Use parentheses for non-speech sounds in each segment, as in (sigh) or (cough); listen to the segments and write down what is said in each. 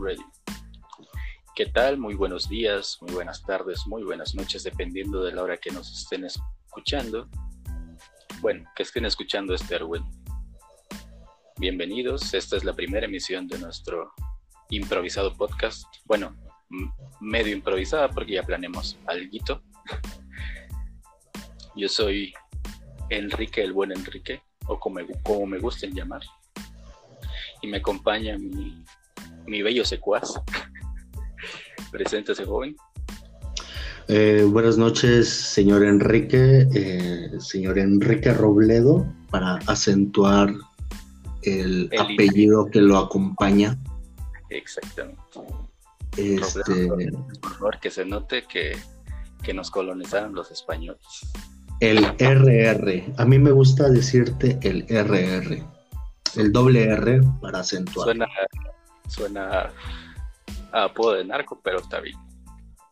Ready. ¿Qué tal? Muy buenos días, muy buenas tardes, muy buenas noches, dependiendo de la hora que nos estén escuchando. Bueno, que estén escuchando este Erwin. Bienvenidos, esta es la primera emisión de nuestro improvisado podcast. Bueno, medio improvisada porque ya planeamos algo. (laughs) Yo soy Enrique, el buen Enrique, o como, como me gusten llamar. Y me acompaña mi, mi bello secuaz. (laughs) Preséntese, joven. Eh, buenas noches, señor Enrique, eh, señor Enrique Robledo, para acentuar el, apellido que lo acompaña. Exactamente. Este... por favor, que se note que, que nos colonizaron los españoles. El RR. A mí me gusta decirte el RR. El doble R para acentuar. Suena, suena a apodo de narco, pero está bien.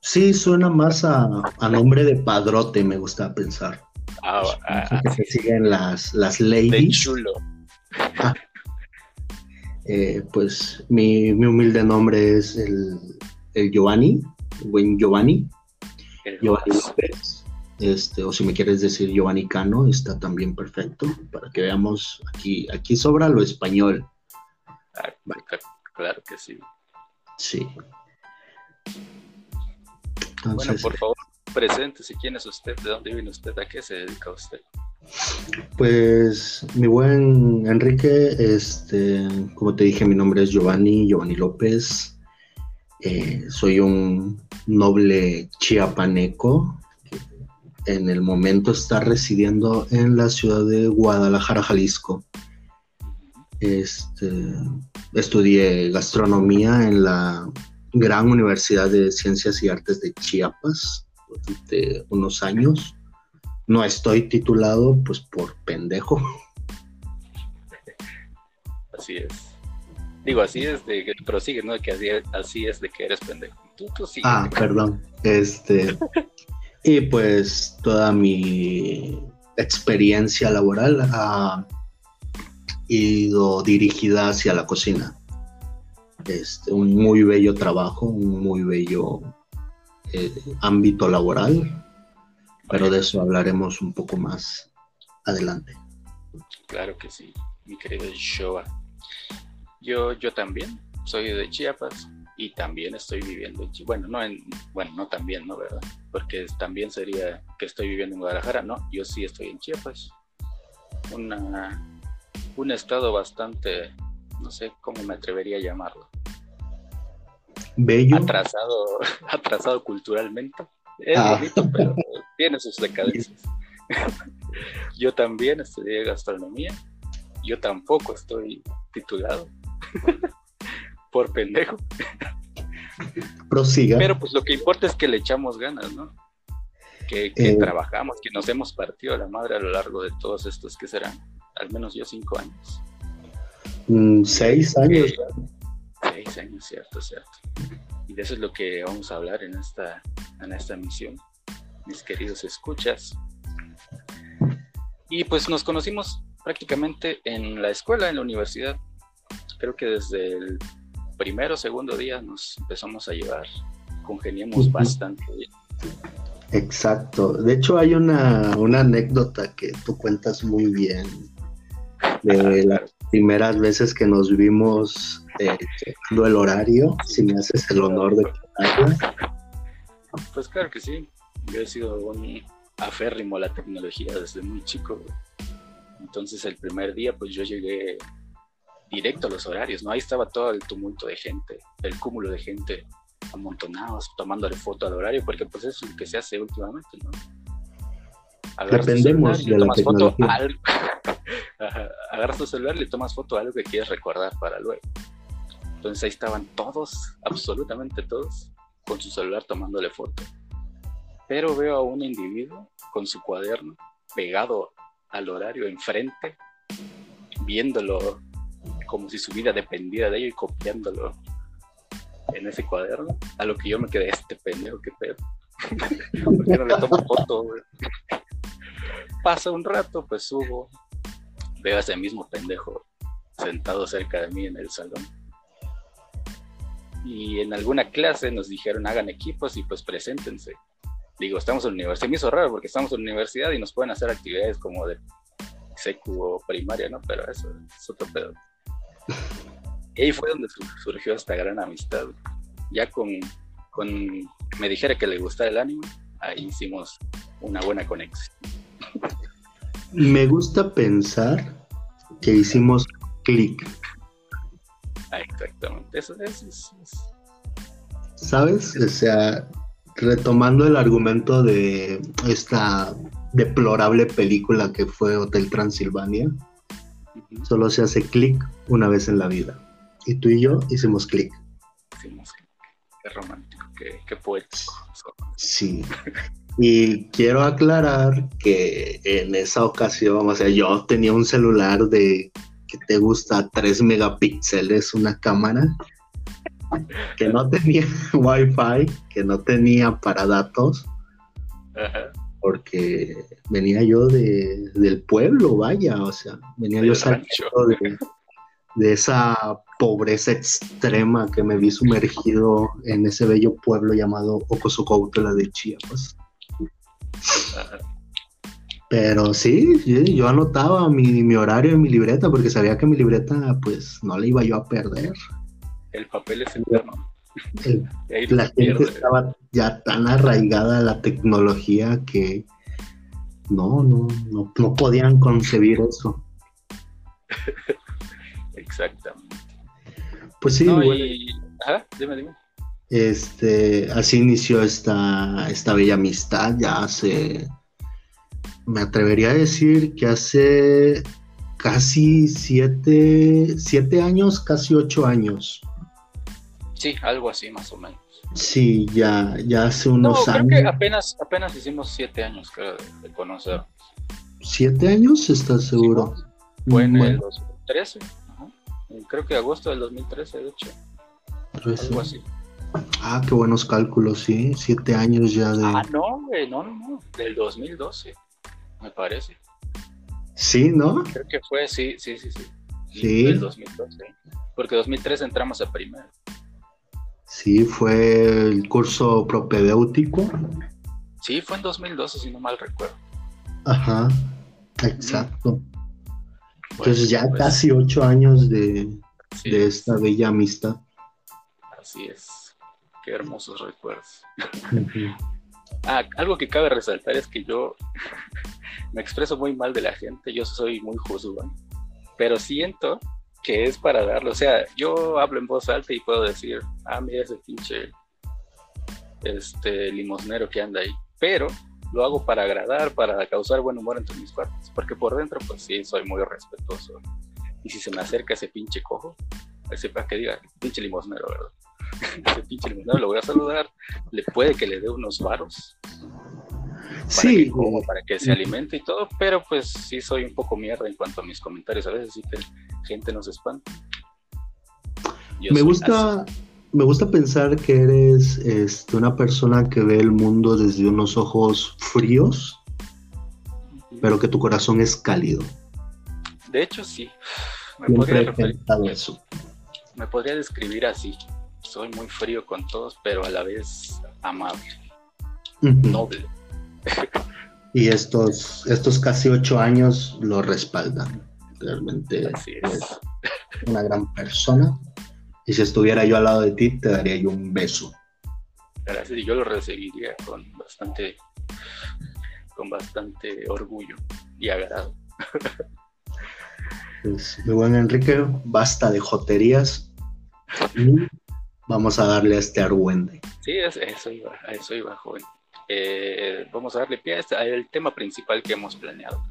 Sí, suena más a, nombre de padrote, me gusta pensar. Ah, ah que se siguen las, las ladies. De chulo. Ah. Eh, pues mi, humilde nombre es el, el Giovanni, buen Giovanni. Giovanni López. Este, o si me quieres decir Giovanni Cano, está también perfecto, para que veamos, aquí, aquí sobra lo español. Ah, claro que sí. Sí. bueno, por favor, si quién es usted, de dónde viene usted, a qué se dedica usted. Pues mi buen Enrique, este, como te dije, mi nombre es Giovanni, Giovanni López. Eh, soy un noble chiapaneco, en el momento está residiendo en la ciudad de Guadalajara, Jalisco. Este, estudié gastronomía en la Gran Universidad de Ciencias y Artes de Chiapas durante unos años. No estoy titulado, pues por pendejo. Así es. Digo, así es de que prosigue, ¿no? Que así, es de que eres pendejo. Ah, perdón. Este. Y pues toda mi experiencia laboral ha ido dirigida hacia la cocina. Este, un muy bello trabajo, un muy bello eh, ámbito laboral, pero de eso hablaremos un poco más adelante. Claro que sí, mi querido Showa. Yo, yo también soy de Chiapas, y también estoy viviendo en Bueno, no en, bueno, no también, ¿no? ¿Verdad? Porque también sería que estoy viviendo en Guadalajara, no, yo sí estoy en Chiapas. Una, un estado bastante, no sé cómo me atrevería a llamarlo. Bello. Atrasado, (laughs) atrasado culturalmente. Es ah. bonito, pero tiene sus decadencias. (laughs) yo también estudié gastronomía. Yo tampoco estoy titulado (laughs) por pendejo. Prosiga. Pero pues lo que importa es que le echamos ganas, ¿no? Que, eh, trabajamos, que nos hemos partido la madre a lo largo de todos estos que serán, al menos yo cinco años. Mm, seis años. seis años, cierto, cierto. Y de eso es lo que vamos a hablar en esta, en esta misión, mis queridos escuchas. Y pues nos conocimos prácticamente en la escuela, en la universidad. Creo que desde el primero o segundo día nos empezamos a llevar, congeniamos bastante Exacto. De hecho, hay una, anécdota que tú cuentas muy bien de las primeras veces que nos vimos eh, el horario, si me haces el honor de contarla. Pues claro que sí. Yo he sido un aférrimo a la tecnología desde muy chico. Entonces el primer día pues yo llegué directo a los horarios, ¿no? Ahí estaba todo el tumulto de gente, el cúmulo de gente amontonados, tomándole foto al horario, porque pues eso es lo que se hace últimamente, ¿no? Dependemos de la foto (laughs) agarras tu celular le tomas foto a algo que quieres recordar para luego. Entonces ahí estaban todos, absolutamente todos, con su celular tomándole foto. Pero veo a un individuo con su cuaderno pegado al horario enfrente, viéndolo como si su vida dependiera de ello y copiándolo en ese cuaderno. A lo que yo me quedé, este pendejo, qué pedo. (laughs) ¿Por qué no le tomo foto, Pasa un rato, pues subo, veo a ese mismo pendejo sentado cerca de mí en el salón. y en alguna clase nos dijeron hagan equipos y pues preséntense. Digo, estamos en la universidad. Me hizo raro porque estamos en la universidad y nos pueden hacer actividades como de secu o primaria, ¿no? Pero eso es otro pedo. Y ahí fue donde surgió esta gran amistad. Ya con, con me dijera que le gustaba el anime, ahí hicimos una buena conexión. (laughs) Me gusta pensar que hicimos clic. Ah, exactamente, eso, es, ¿Sabes? O sea, retomando el argumento de esta deplorable película que fue Hotel Transilvania, solo se hace clic una vez en la vida. Y tú y yo hicimos clic. Hicimos clic. Qué romántico, qué, qué poético. Sí. (laughs) Y quiero aclarar que en esa ocasión, o sea, yo tenía un celular de que te gusta 3 megapíxeles, una cámara que no tenía (laughs) wifi, que no tenía para datos, porque venía yo de, del pueblo, vaya, o sea, venía yo saliendo de, de, esa pobreza extrema que me vi sumergido en ese bello pueblo llamado Ocosocautla de Chiapas. Pero sí, yo anotaba mi, horario en mi libreta porque sabía que mi libreta pues no la iba yo a perder. El papel es eterno. (laughs) la gente estaba ya tan arraigada a la tecnología que no, no, no, podían concebir eso. (laughs) Exactamente. Pues sí, dime, dime. Este, así inició esta, esta bella amistad, ya hace, me atrevería a decir que hace casi siete, siete años, casi ocho años. Sí, algo así más o menos. Sí, ya, ya hace unos no, creo Que apenas, apenas hicimos siete años, creo, de, conocer. ¿Siete años? ¿Estás seguro? fue en el 2013, creo que agosto del 2013, de hecho. Algo así. Ah, qué buenos cálculos, sí. Siete años ya de. Ah, no, güey, no, no, no. Del 2012, me parece. Sí, ¿no? Creo que fue, sí, sí, sí, sí. Sí. Del 2012. Porque 2003 entramos a primero. Sí, fue el curso propedéutico. Sí, fue en 2012, si no mal recuerdo. Ajá, exacto. Entonces ya pues, casi ocho años de, de esta bella amistad. Así es hermosos recuerdos. ah, algo que cabe resaltar es que yo (laughs) me expreso muy mal de la gente, yo soy muy juzgón, pero siento que es para darlo, o sea, yo hablo en voz alta y puedo decir, ah, mira ese pinche este limosnero que anda ahí, pero lo hago para agradar, para causar buen humor entre mis partes, porque por dentro, pues sí, soy muy respetuoso. Y si se me acerca ese pinche cojo, sepa que diga, pinche limosnero, ¿verdad? (laughs) ese pinche lo voy a saludar, le puede que le dé unos varos. sí. como para que se alimente y todo, pero pues sí soy un poco mierda en cuanto a mis comentarios. A veces sí que gente nos espanta. me gusta, me gusta pensar que eres este, una persona que ve el mundo desde unos ojos fríos, pero que tu corazón es cálido. De hecho, sí. Me podría, eso. me podría describir así soy muy frío con todos, pero a la vez amable, noble. y estos, estos casi ocho años lo respaldan. Realmente es. una gran persona. Y si estuviera yo al lado de ti, te daría yo un beso. Gracias, y yo lo recibiría con bastante, con bastante orgullo y agrado. Pues, mi buen Enrique, basta de joterías (laughs) vamos a darle a este argüende. Sí, eso iba, a eso iba, joven. Eh, vamos a darle pie a este, al tema principal que hemos planeado.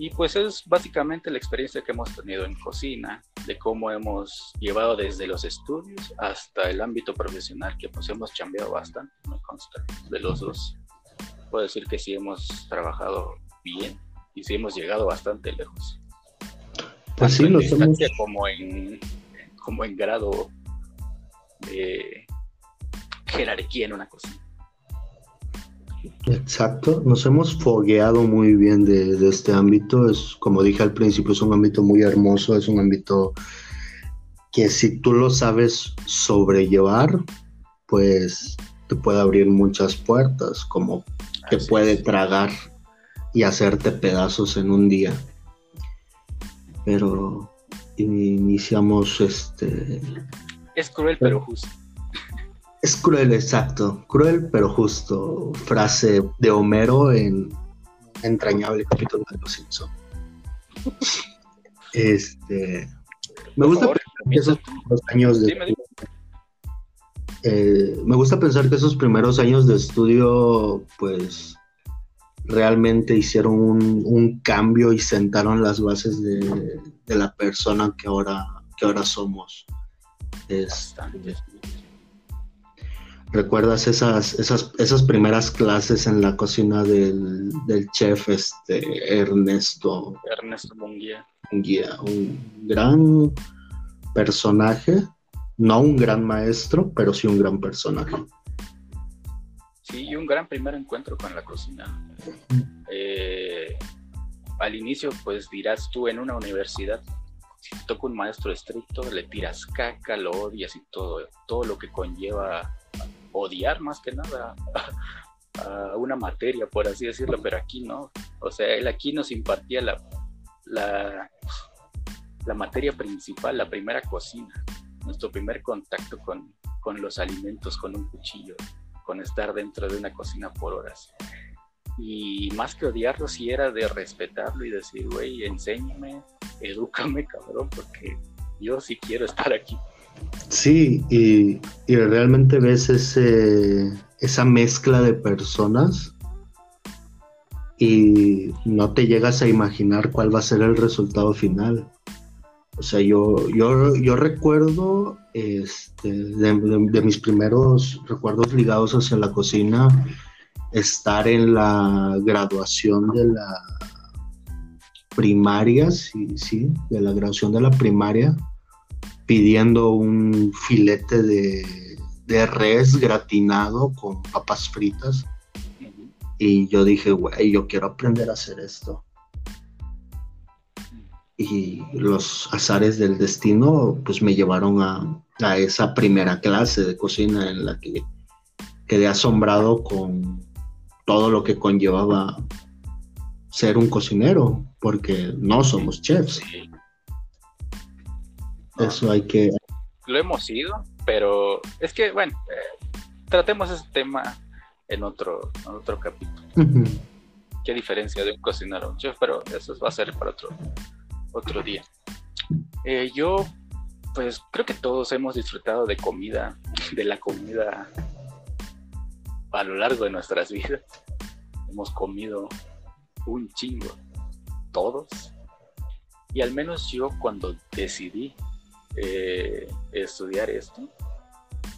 Y pues es básicamente la experiencia que hemos tenido en cocina, de cómo hemos llevado desde los estudios hasta el ámbito profesional, que pues hemos cambiado bastante, me consta, de los dos. Puedo decir que sí hemos trabajado bien y sí hemos llegado bastante lejos. Pues sí, lo hemos... como en, como en grado de jerarquía en una cosa. Exacto, nos hemos fogueado muy bien de, este ámbito. Es, como dije al principio, es un ámbito muy hermoso, es un ámbito que si tú lo sabes sobrellevar, pues te puede abrir muchas puertas, como te puede tragar y hacerte pedazos en un día. Pero iniciamos este... Es cruel pero justo. Es cruel, exacto. Cruel pero justo. Frase de Homero en entrañable capítulo de Los Simpsons. Este. Me gusta pensar que esos primeros años de. Eh, me gusta pensar que esos primeros años de estudio, pues realmente hicieron un, cambio y sentaron las bases de, la persona que ahora, que ahora somos. ¿Recuerdas esas, esas, esas primeras clases en la cocina del, chef este, Ernesto? Ernesto Munguía. Munguía, un gran personaje, no un gran maestro, pero sí un gran personaje. Sí, y un gran primer encuentro con la cocina. Eh, al inicio, pues dirás tú en una universidad, si te toca un maestro estricto, le tiras caca, lo odias y todo, todo lo que conlleva odiar más que nada a, una materia, por así decirlo, pero aquí no. O sea, él aquí nos impartía la, la, la materia principal, la primera cocina, nuestro primer contacto con, con los alimentos, con un cuchillo con estar dentro de una cocina por horas. Y más que odiarlo, sí era de respetarlo y decir, güey, enséñame, edúcame, cabrón, porque yo sí quiero estar aquí. Sí, y, y realmente ves ese, esa mezcla de personas y no te llegas a imaginar cuál va a ser el resultado final. O sea, yo, yo, yo recuerdo este, de, mis primeros recuerdos ligados hacia la cocina, estar en la graduación de la primaria, sí, sí, de la graduación de la primaria, pidiendo un filete de, de res gratinado con papas fritas. Y yo dije, güey, yo quiero aprender a hacer esto y los azares del destino pues me llevaron a, esa primera clase de cocina en la que quedé asombrado con todo lo que conllevaba ser un cocinero, porque no somos chefs. Eso hay que... Lo hemos sido, pero es que, bueno, eh, tratemos ese tema en otro, otro capítulo. ¿Qué diferencia de un cocinero a un chef? Pero eso va a ser para otro, otro día. Eh, yo, pues creo que todos hemos disfrutado de comida, de la comida a lo largo de nuestras (laughs) vidas. Hemos comido un chingo, todos. Y al menos yo cuando decidí eh, estudiar esto,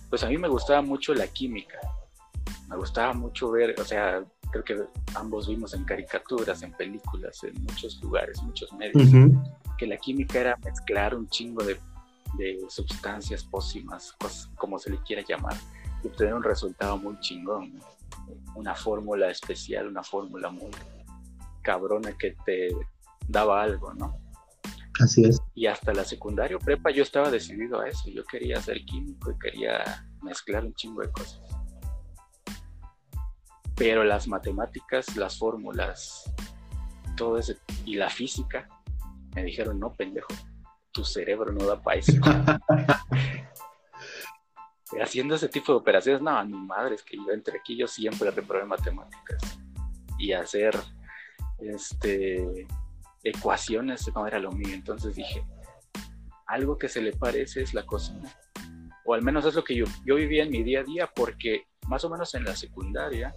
pues a mí me gustaba mucho la química. Me gustaba mucho ver, o sea, creo que ambos vimos en caricaturas, en películas, en muchos lugares, muchos medios, que la química era mezclar un chingo de, sustancias pósimas, como se le quiera llamar, y obtener un resultado muy chingón, una fórmula especial, una fórmula muy cabrona que te daba algo, ¿no? Así es. Y hasta la secundaria prepa yo estaba decidido a eso, yo quería ser químico y quería mezclar un chingo de cosas pero las matemáticas, las fórmulas, todo ese, y la física, me dijeron, no, pendejo, tu cerebro no da para eso. (laughs) Haciendo ese tipo de operaciones, no, mi madre, es que yo entre aquí, yo siempre reprobé matemáticas. Y hacer este, ecuaciones no era lo mío. Entonces dije, algo que se le parece es la cocina. O al menos es lo que yo, yo vivía en mi día a día, porque más o menos en la secundaria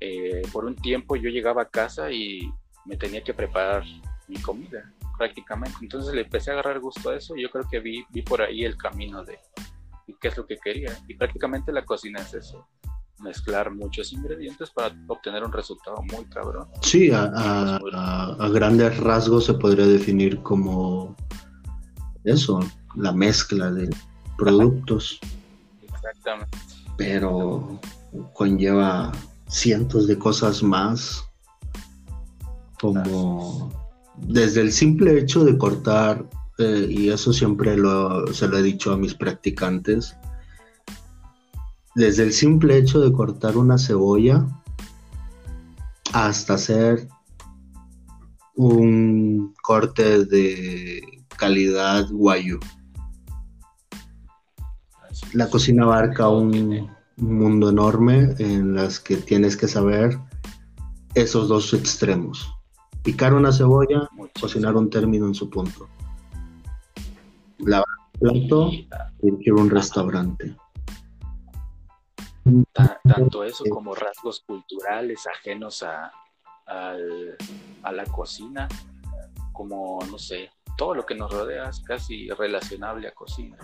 eh, por un tiempo yo llegaba a casa y me tenía que preparar mi comida prácticamente. Entonces le empecé a agarrar gusto a eso y yo creo que vi, vi por ahí el camino de qué es lo que quería. Y prácticamente la cocina es eso, mezclar muchos ingredientes para obtener un resultado muy cabrón. Sí, a, a grandes rasgos se podría definir como eso, la mezcla de productos. Exactamente. Pero conlleva cientos de cosas más, como desde el simple hecho de cortar eh, y eso siempre lo, se lo he dicho a mis practicantes, desde el simple hecho de cortar una cebolla hasta hacer un corte de calidad guayu. La cocina abarca un mundo enorme en las que tienes que saber esos dos extremos. Picar una cebolla, cocinar un término en su punto. Lavar plato, dirigir un restaurante. Tanto eso como rasgos culturales ajenos a, a la cocina, como, no sé, todo lo que nos rodea es casi relacionable a cocina.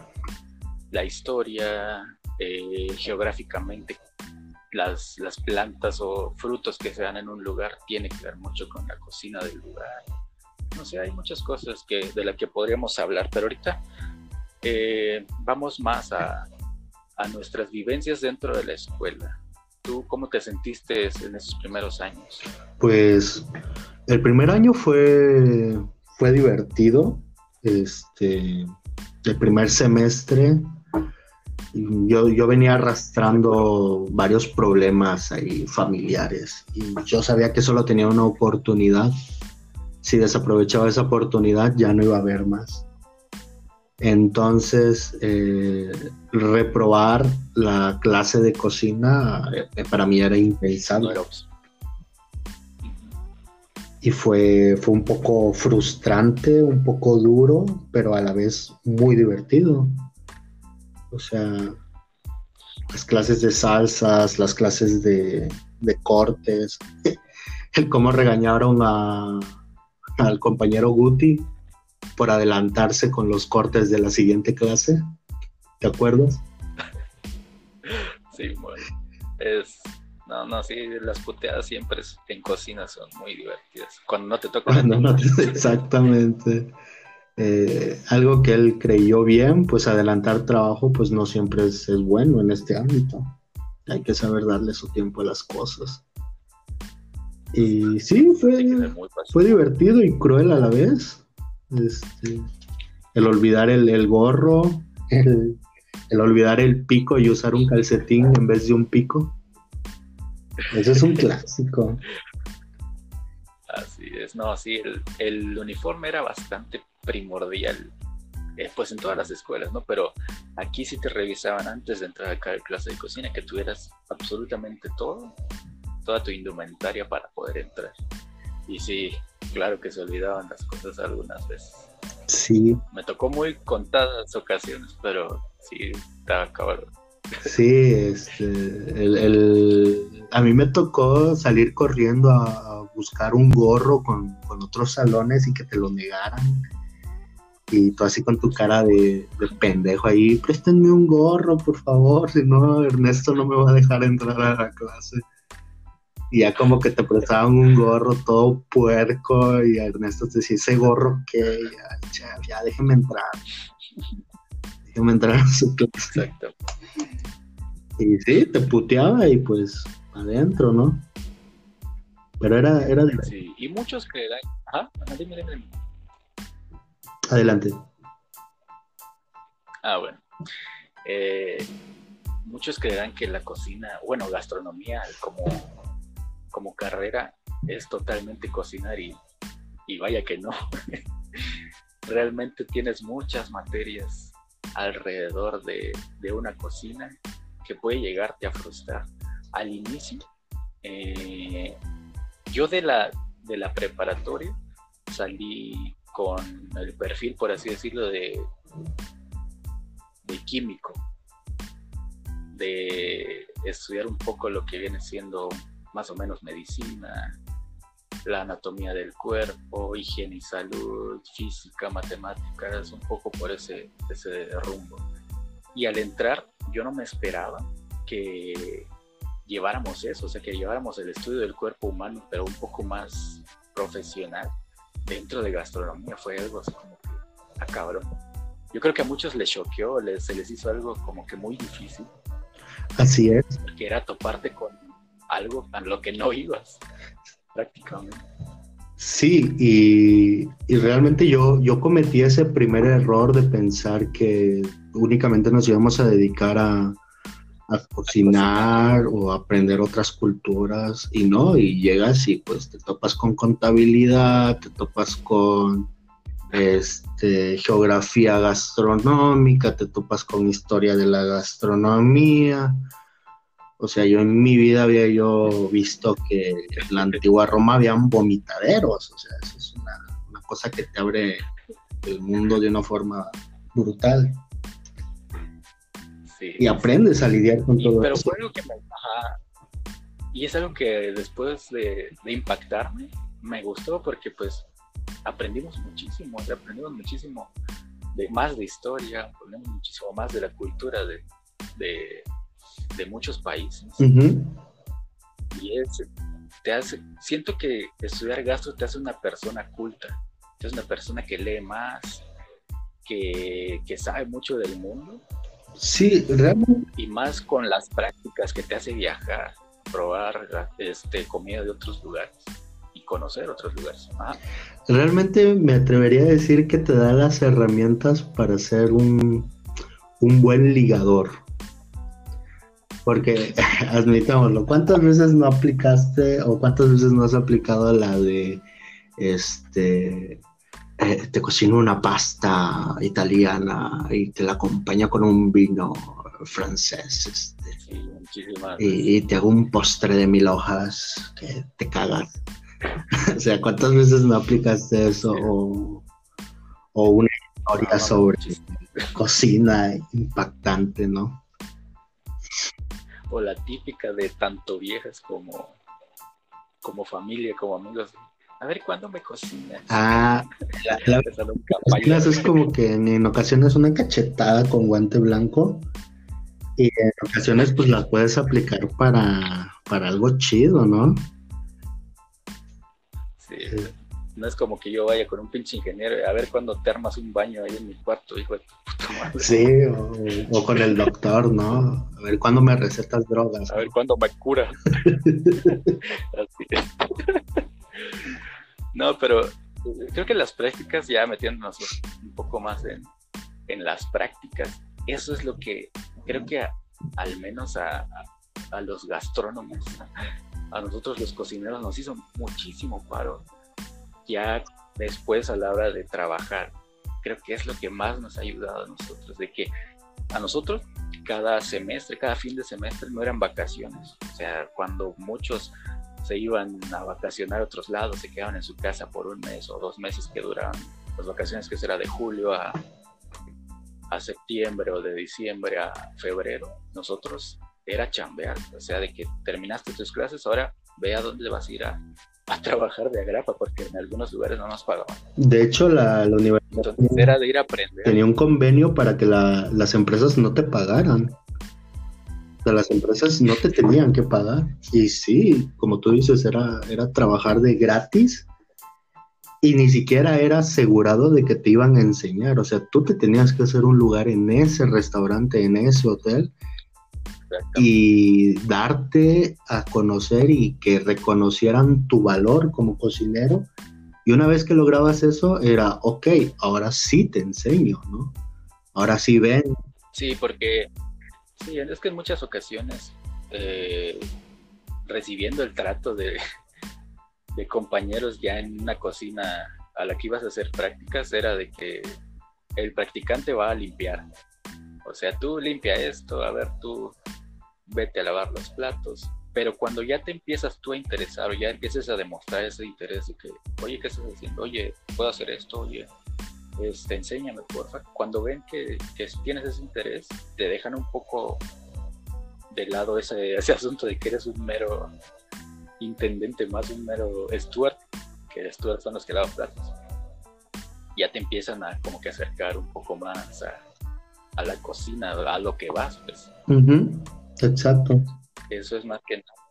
La historia, eh, geográficamente, las, las plantas o frutos que se dan en un lugar tiene que ver mucho con la cocina del lugar. No sé, hay muchas cosas que, de las que podríamos hablar, pero ahorita eh, vamos más a, a nuestras vivencias dentro de la escuela. ¿Tú cómo te sentiste en esos primeros años? Pues el primer año fue, fue divertido. Este, el primer semestre yo, yo venía arrastrando varios problemas ahí familiares y yo sabía que solo tenía una oportunidad. Si desaprovechaba esa oportunidad ya no iba a haber más. Entonces, eh, reprobar la clase de cocina eh, para mí era impensable. Y fue, fue un poco frustrante, un poco duro, pero a la vez muy divertido. O sea, las clases de salsas, las clases de, de cortes, (laughs) el cómo regañaron a, al compañero Guti por adelantarse con los cortes de la siguiente clase. ¿Te acuerdas? Sí, bueno. Es, no, no, sí, las puteadas siempre en cocina son muy divertidas. Cuando no te toca. (laughs) exactamente. Eh, algo que él creyó bien, pues adelantar trabajo, pues no siempre es, es, bueno en este ámbito. Hay que saber darle su tiempo a las cosas. Y sí, fue, fue divertido y cruel a la vez. Este, el olvidar el, gorro, el, olvidar el pico y usar un calcetín en vez de un pico. Eso es un (laughs) clásico. Así es, no, sí, el, uniforme era bastante primordial, eh, pues en todas las escuelas, ¿no? Pero aquí sí te revisaban antes de entrar a cada clase de cocina que tuvieras absolutamente todo, toda tu indumentaria para poder entrar. Y sí, claro que se olvidaban las cosas algunas veces. Sí. Me tocó muy contadas ocasiones, pero sí, estaba cabrón. Sí, este, el, a mí me tocó salir corriendo a, buscar un gorro con, otros salones y que te lo negaran. Y tú así con tu cara de, de, pendejo ahí, préstenme un gorro, por favor, si no, Ernesto no me va a dejar entrar a la clase y ya como que te prestaban un gorro todo puerco y Ernesto te decía, ese gorro que ya, ya, déjeme entrar. Déjeme entrar a su clase. Exacto. Y sí, te puteaba y pues adentro, ¿no? Pero era, era Sí, y muchos creerán. Ajá, dime, dime. Adelante. Ah, bueno. Eh, muchos creerán que la cocina, bueno, gastronomía, como como carrera es totalmente cocinar y, vaya que no. (laughs) Realmente tienes muchas materias alrededor de, una cocina que puede llegarte a frustrar. Al inicio, eh, yo de la, de la preparatoria salí con el perfil, por así decirlo, de, de químico, de estudiar un poco lo que viene siendo más o menos medicina, la anatomía del cuerpo, higiene y salud, física, matemáticas, un poco por ese, ese rumbo. Y al entrar, yo no me esperaba que lleváramos eso, o sea, que lleváramos el estudio del cuerpo humano, pero un poco más profesional dentro de gastronomía. Fue algo así como que, ah, cabrón. Yo creo que a muchos les choqueó, les, se les hizo algo como que muy difícil. Así es. Que era toparte con algo a lo que no ibas, prácticamente. Sí, y, realmente yo, yo cometí ese primer error de pensar que únicamente nos íbamos a dedicar a, a cocinar o aprender otras culturas y no, y llegas y pues te topas con contabilidad, te topas con este, geografía gastronómica, te topas con historia de la gastronomía. O sea, yo en mi vida había yo visto que en la antigua Roma habían vomitaderos, o sea, eso es una, una cosa que te abre el mundo de una forma brutal. Y aprendes a lidiar con todo pero fue algo que me, y es algo que después de, impactarme me gustó porque pues aprendimos muchísimo, aprendimos muchísimo de más de historia, aprendimos muchísimo más de la cultura de, de, muchos países. Y es, te hace, siento que estudiar gastro te hace una persona culta, te hace una persona que lee más, que, que sabe mucho del mundo Sí, realmente. Y más con las prácticas que te hace viajar, probar este, comida de otros lugares y conocer otros lugares. Realmente me atrevería a decir que te da las herramientas para ser un, un buen ligador. Porque, (laughs) admitámoslo, ¿cuántas veces no aplicaste o cuántas veces no has aplicado la de este eh, te cocino una pasta italiana y te la acompaña con un vino francés. Este, y, te hago un postre de mil hojas que te cagas. (laughs) o sea, ¿cuántas veces no aplicaste eso? O, una historia sobre cocina impactante, ¿no? O la típica de tanto viejas como, como familia, como amigos a ver cuándo me cocinas. Ah, la, la es como que en, ocasiones una cachetada con guante blanco y en ocasiones pues las puedes aplicar para, para algo chido, ¿no? No es como que yo vaya con un pinche ingeniero a ver cuándo te armas un baño ahí en mi cuarto, hijo de puta madre. Sí, o, con el doctor, ¿no? A ver cuándo me recetas drogas. A ver cuándo me cura. (laughs) Así es. No, pero creo que las prácticas, ya metiéndonos un poco más en, las prácticas, eso es lo que creo que al menos a, los gastrónomos, a nosotros los cocineros nos hizo muchísimo paro. Ya después a la hora de trabajar, creo que es lo que más nos ha ayudado a nosotros, de que a nosotros cada semestre, cada fin de semestre no eran vacaciones. O sea, cuando muchos se iban a vacacionar a otros lados, se quedaban en su casa por un mes o dos meses que duraban las vacaciones, que será de julio a, a septiembre o de diciembre a febrero. Nosotros era chambear, o sea, de que terminaste tus clases, ahora ve a dónde vas a ir a, trabajar de agrapa, porque en algunos lugares no nos pagaban. De hecho, la, universidad era de ir a aprender. Tenía un convenio para que las empresas no te pagaran las empresas no te tenían que pagar. Y sí, como tú dices, era, era trabajar de gratis y ni siquiera era asegurado de que te iban a enseñar. O sea, tú te tenías que hacer un lugar en ese restaurante, en ese hotel y darte a conocer y que reconocieran tu valor como cocinero. Y una vez que lograbas eso, era, ok, ahora sí te enseño, ¿no? Ahora sí ven. Sí, porque Sí, es que en muchas ocasiones, eh, recibiendo el trato de, (laughs) de compañeros ya en una cocina a la que ibas a hacer prácticas, era de que el practicante va a limpiar. O sea, tú limpia esto, a ver, tú vete a lavar los platos. Pero cuando ya te empiezas tú a interesar o ya empiezas a demostrar ese interés de que, oye, ¿qué estás haciendo? Oye, puedo hacer esto, oye, este, enséñame, porfa. Cuando ven que, tienes ese interés, te dejan un poco de lado ese, ese asunto de que eres un mero intendente, más un mero steward, que steward son los que lavan platos. Ya te empiezan a como que acercar un poco más a, la cocina, a lo que vas, pues. Exacto. Eso es más que nada.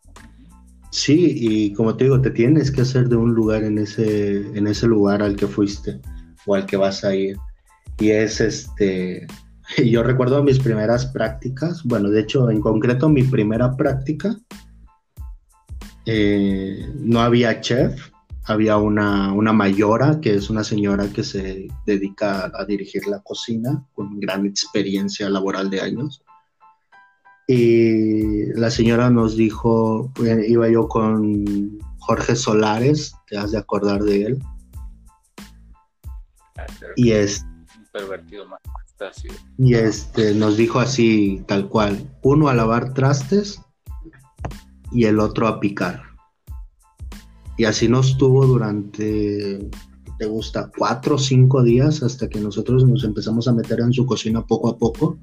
Sí, y como te digo, te tienes que hacer de un lugar en ese, en ese lugar al que fuiste o al que vas a ir. Y es este, (laughs) yo recuerdo mis primeras prácticas, bueno, de hecho, en concreto mi primera práctica, eh, no había chef, había una, una mayora, que es una señora que se dedica a dirigir la cocina con gran experiencia laboral de años. Y la señora nos dijo, eh, iba yo con Jorge Solares, te has de acordar de él. Y es... pervertido más. Y este nos dijo así, tal cual, uno a lavar trastes y el otro a picar. Y así nos tuvo durante, te gusta, cuatro o cinco días hasta que nosotros nos empezamos a meter en su cocina poco a poco.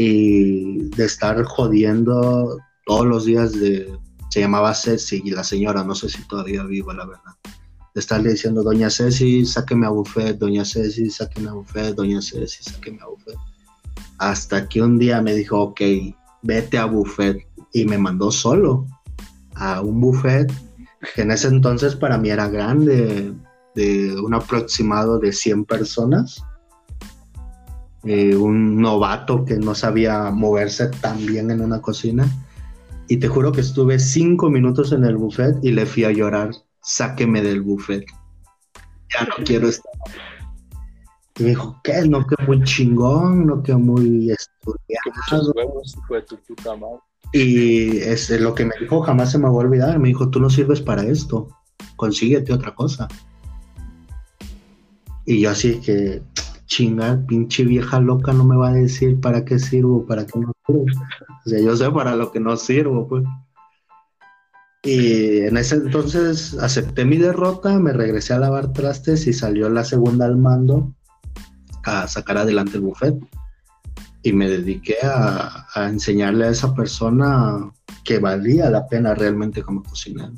Y de estar jodiendo todos los días de, se llamaba Ceci y la señora, no sé si todavía viva, la verdad. De estarle diciendo, doña Ceci, sáqueme a buffet, doña Ceci, sáqueme a buffet, doña Ceci, sáqueme a buffet. Hasta que un día me dijo, ok, vete a buffet. Y me mandó solo a un buffet que en ese entonces para mí era grande, de un aproximado de 100 personas. Eh, un novato que no sabía moverse tan bien en una cocina. Y te juro que estuve cinco minutos en el buffet y le fui a llorar, sáqueme del buffet. Ya no quiero estar. Y me dijo, ¿qué? No que muy chingón, no que muy estudiado. Y es lo que me dijo, jamás se me va a olvidar. Me dijo, tú no sirves para esto, consíguete otra cosa. Y yo así que, chinga, pinche vieja loca no me va a decir para qué sirvo, para qué no sirvo. O sea, yo sé para lo que no sirvo, pues. Y en ese entonces acepté mi derrota, me regresé a lavar trastes y salió la segunda al mando a sacar adelante el buffet y me dediqué a, enseñarle a esa persona que valía la pena realmente como cocinero.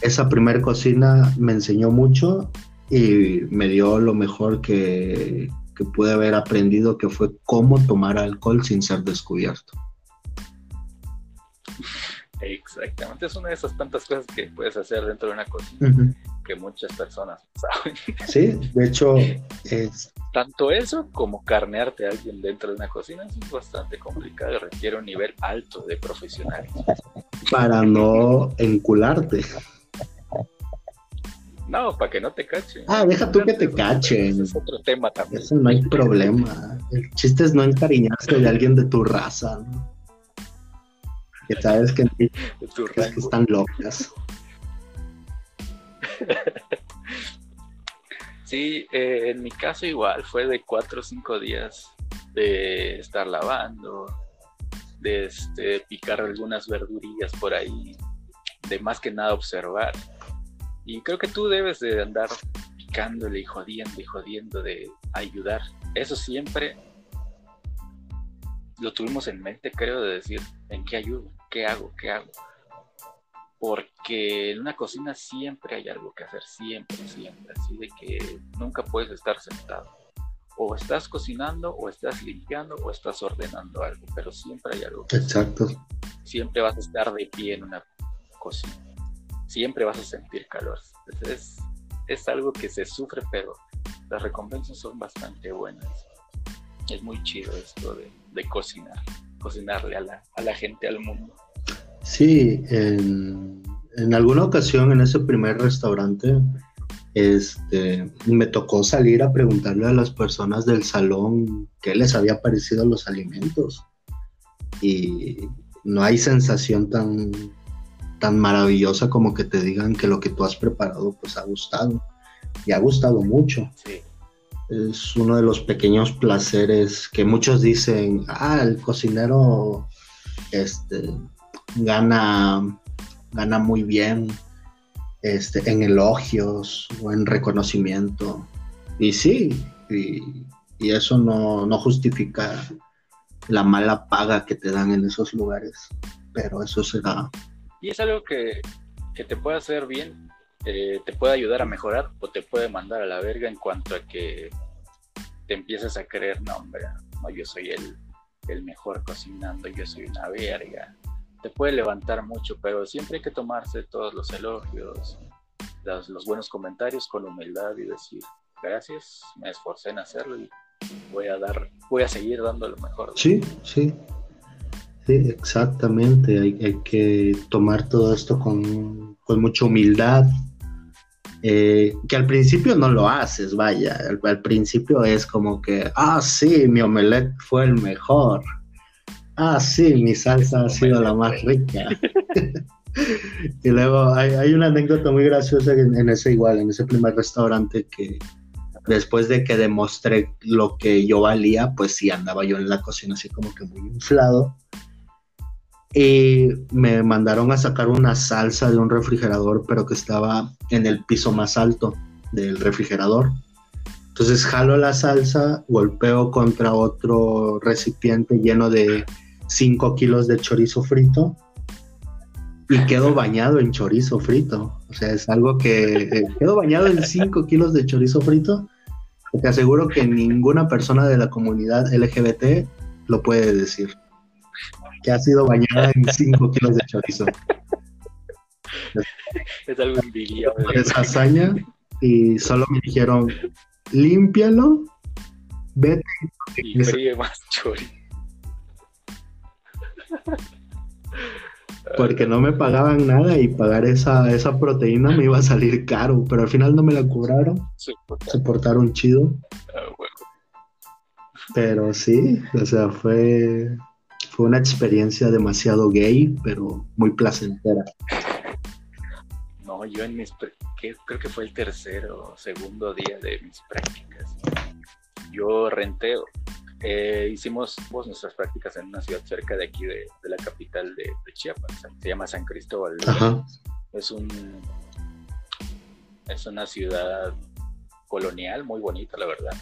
Esa primera cocina me enseñó mucho y me dio lo mejor que, que pude haber aprendido, que fue cómo tomar alcohol sin ser descubierto. Exactamente, es una de esas tantas cosas que puedes hacer dentro de una cocina que muchas personas saben. (laughs) Sí, de hecho, es... tanto eso como carnearte a alguien dentro de una cocina es bastante complicado y requiere un nivel alto de profesionalismo. Para no encularte. No, para que no te cachen. Ah, deja tú que te cachen. Es otro tema también. Eso no hay problema. El chiste es no encariñarse de alguien de tu raza, ¿no? Que sabes que, que están locas. (laughs) Sí, eh, en mi caso igual, fue de cuatro o cinco días de estar lavando, de este, picar algunas verdurillas por ahí, de más que nada observar. Y creo que tú debes de andar picándole y jodiendo y jodiendo de ayudar. Eso siempre lo tuvimos en mente, creo, de decir, ¿en qué ayudo? ¿Qué hago? ¿Qué hago? porque en una cocina siempre hay algo que hacer, siempre, siempre, así de que nunca puedes estar sentado. O estás cocinando, o estás limpiando, o estás ordenando algo, pero siempre hay algo. Que Exacto. Siempre vas a estar de pie en una cocina, siempre vas a sentir calor. Entonces es, algo que se sufre, pero las recompensas son bastante buenas. Es muy chido esto de, de cocinar, cocinarle a la, a la gente, al mundo. Sí, en, alguna ocasión en ese primer restaurante, este, me tocó salir a preguntarle a las personas del salón qué les había parecido los alimentos. Y no hay sensación tan, tan maravillosa como que te digan que lo que tú has preparado pues ha gustado. Y ha gustado mucho. Es uno de los pequeños placeres que muchos dicen, ah, el cocinero este, gana, gana muy bien este, en elogios o en reconocimiento. Y sí, y, eso no, justifica la mala paga que te dan en esos lugares, pero eso será. Y es algo que, te puede hacer bien, eh, te puede ayudar a mejorar o te puede mandar a la verga en cuanto a que te empiezas a creer, no, hombre, no, yo soy el, el mejor cocinando, yo soy una verga, te puede levantar mucho, pero siempre hay que tomarse todos los elogios, los, buenos comentarios con humildad y decir, gracias, me esforcé en hacerlo y voy a dar, voy a seguir dando lo mejor. Sí, sí. Sí, exactamente. Hay, que tomar todo esto con, con mucha humildad, eh, que al principio no lo haces, vaya, al, principio es como que, ah, sí, mi omelette fue el mejor, ah, sí, mi salsa ha sido la más rica. (laughs) y luego hay, una anécdota muy graciosa en, ese igual, en ese primer restaurante que después de que demostré lo que yo valía, pues sí andaba yo en la cocina así como que muy inflado y me mandaron a sacar una salsa de un refrigerador, pero que estaba en el piso más alto del refrigerador. Entonces jalo la salsa, golpeo contra otro recipiente lleno de 5 kilos de chorizo frito y quedo (laughs) bañado en chorizo frito. O sea, es algo que eh, quedo bañado en 5 kilos de chorizo frito. Te aseguro que ninguna persona de la comunidad LGBT lo puede decir que ha sido bañada en 5 kilos de chorizo. Es algo envidiable. Es hazaña y solo me dijeron, límpialo, vete. Y fríe más chorizo. Porque no me pagaban nada y pagar esa, esa proteína me iba a salir caro, pero al final no me la cobraron. Se portaron chido. Ah, pero sí, o sea, fue fue una experiencia demasiado gay, pero muy placentera. No, yo en mis, creo que fue el tercer o segundo día de mis prácticas. Yo renté, eh, hicimos nuestras prácticas en una ciudad cerca de aquí, de, la capital de, Chiapas, se llama San Cristóbal. Es un, es una ciudad colonial muy bonita, la verdad,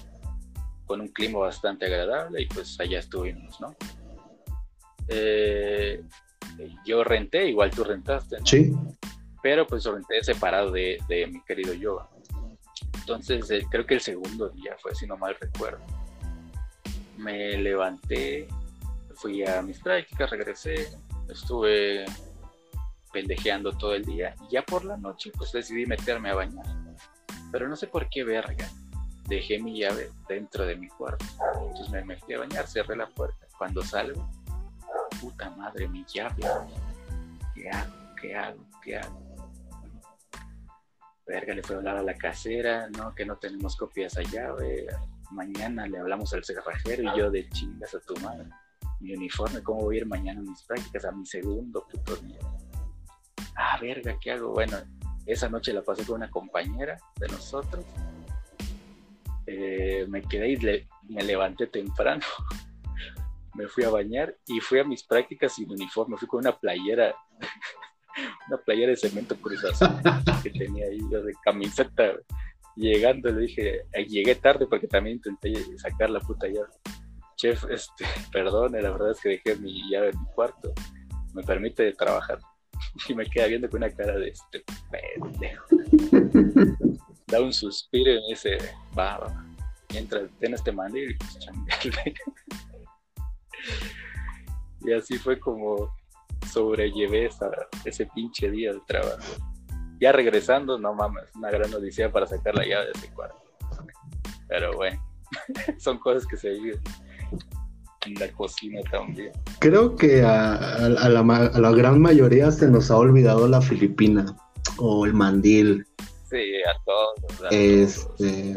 con un clima bastante agradable y pues allá estuvimos, ¿no? Eh, yo renté, igual tú rentaste, Sí. Pero pues renté separado de, mi querido yoga. Entonces, eh, creo que el segundo día fue, si no mal recuerdo. Me levanté, fui a mis prácticas, regresé, estuve pendejeando todo el día. Y ya por la noche, pues decidí meterme a bañar. Pero no sé por qué verga. Dejé mi llave dentro de mi cuarto. Entonces me metí a bañar, cerré la puerta. Cuando salgo, puta madre, mi llave. ¿Qué hago? ¿Qué hago? ¿Qué hago? Verga, le fue a hablar a la casera, no, que no tenemos copias esa llave. Mañana le hablamos al cerrajero y yo de chingas a tu madre. Mi uniforme, ¿cómo voy a ir mañana a mis prácticas? A mi segundo puto día. Ah, verga, ¿qué hago? Bueno, esa noche la pasé con una compañera de nosotros. Eh, me quedé y me levanté temprano (laughs) me fui a bañar y fui a mis prácticas sin uniforme, fui con una playera, (laughs) una playera de cemento cruzado que tenía ahí yo de camiseta. Llegando le dije, llegué tarde porque también intenté sacar la puta llave. Chef, este, (laughs) perdón, la verdad es que dejé mi llave en mi cuarto. Me permite trabajar. (laughs) Y me queda viendo con una cara de este pendejo. Da un suspiro y me dice, va. Mientras ten este mandil, pues, (laughs) y así fue como sobrellevé ese pinche día de trabajo. Ya regresando, no mames, una gran odisea para sacar la llave de ese cuarto. Pero bueno, (laughs) son cosas que se viven en la cocina también. Creo que a, la, gran mayoría se nos ha olvidado la filipina o el mandil. Sí, a todos. este,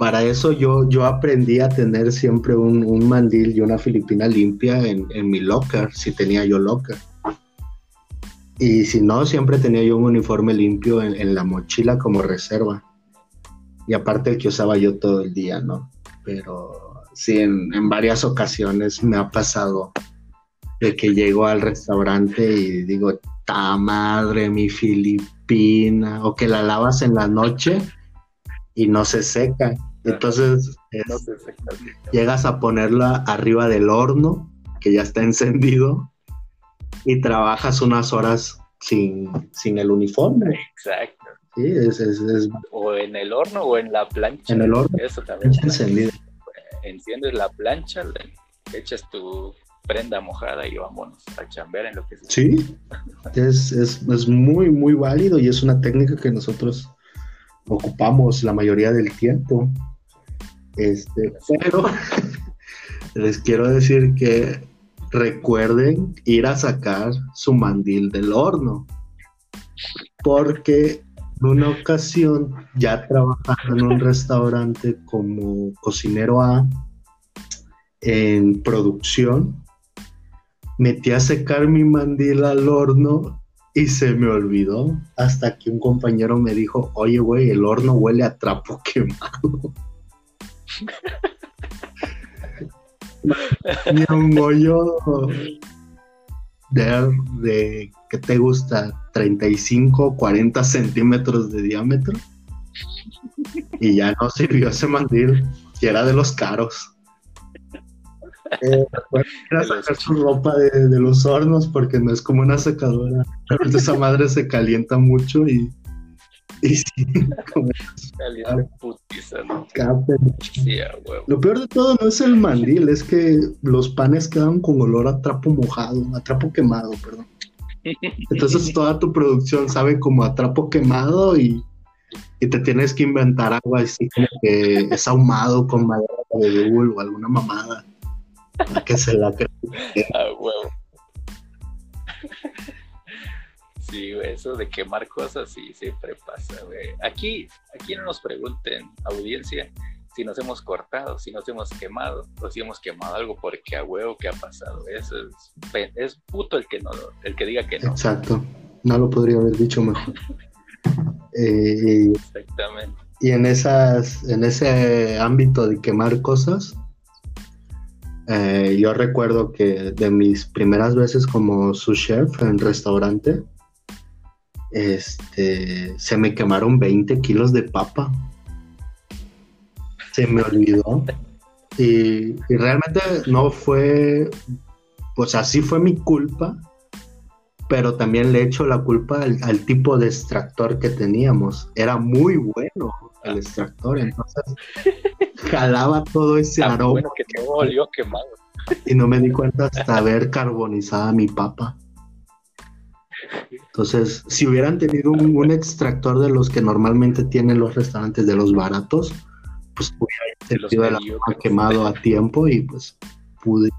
para eso yo, yo aprendí a tener siempre un, mandil y una filipina limpia en, mi locker, si tenía yo locker. Y si no, siempre tenía yo un uniforme limpio en, la mochila como reserva. Y aparte el que usaba yo todo el día, ¿no? Pero sí, en, en varias ocasiones me ha pasado de que llego al restaurante y digo, ta madre, mi filipina, o que la lavas en la noche y no se seca entonces llegas a ponerla arriba del horno, que ya está encendido, y trabajas unas horas sin, sin el uniforme. Exacto. Sí, es, es, O en el horno o en la plancha. En el horno. Eso también. Encendido. Enciendes la plancha, le echas tu prenda mojada y vámonos a chambear en lo que sea. Sí, es, es, es muy, muy válido y es una técnica que nosotros ocupamos la mayoría del tiempo. Este, pero (laughs) les quiero decir que recuerden ir a sacar su mandil del horno. porque en una ocasión, ya trabajando en un restaurante como cocinero A, en producción, metí a secar mi mandil al horno y se me olvidó hasta que un compañero me dijo, oye, güey, el horno huele a trapo quemado. (laughs) y un hoyo de, de, ¿qué te gusta? 35, 40 centímetros de diámetro. Y ya no sirvió ese mandil, y era de los caros. Eh, sacar su ropa de, de, los hornos porque no es como una secadora. Esa madre se calienta mucho y, (laughs) y sí, como putiza, ¿no? Lo peor de todo no es el mandil, es que los panes quedan con olor a trapo mojado, a trapo quemado, perdón. Entonces (laughs) toda tu producción sabe como a trapo quemado y, y te tienes que inventar algo así como que es ahumado con madera de bul o alguna mamada. que se la Ah, huevo. Sí, güey, eso de quemar cosas sí siempre pasa, güey. Aquí, aquí no nos pregunten, audiencia, si nos hemos cortado, si nos hemos quemado, o si hemos quemado algo porque a huevo que ha pasado. Eso es, es puto el que no, el que diga que no. Exacto, no lo podría haber dicho mejor. (laughs) Eh, Exactamente. Y en esas, en ese ámbito de quemar cosas, eh, yo recuerdo que de mis primeras veces como su chef en restaurante, este, se me quemaron 20 kilos de papa. Se me olvidó. Y, realmente no fue, pues así fue mi culpa, pero también le echo la culpa al, tipo de extractor que teníamos. Era muy bueno el extractor, entonces jalaba todo ese aroma. Bueno que te volvió quemado. Y no me di cuenta hasta haber carbonizado mi papa. Entonces, si hubieran tenido un, extractor de los que normalmente tienen los restaurantes de los baratos, pues hubiera sentido el agua quemado a tiempo y pues pude.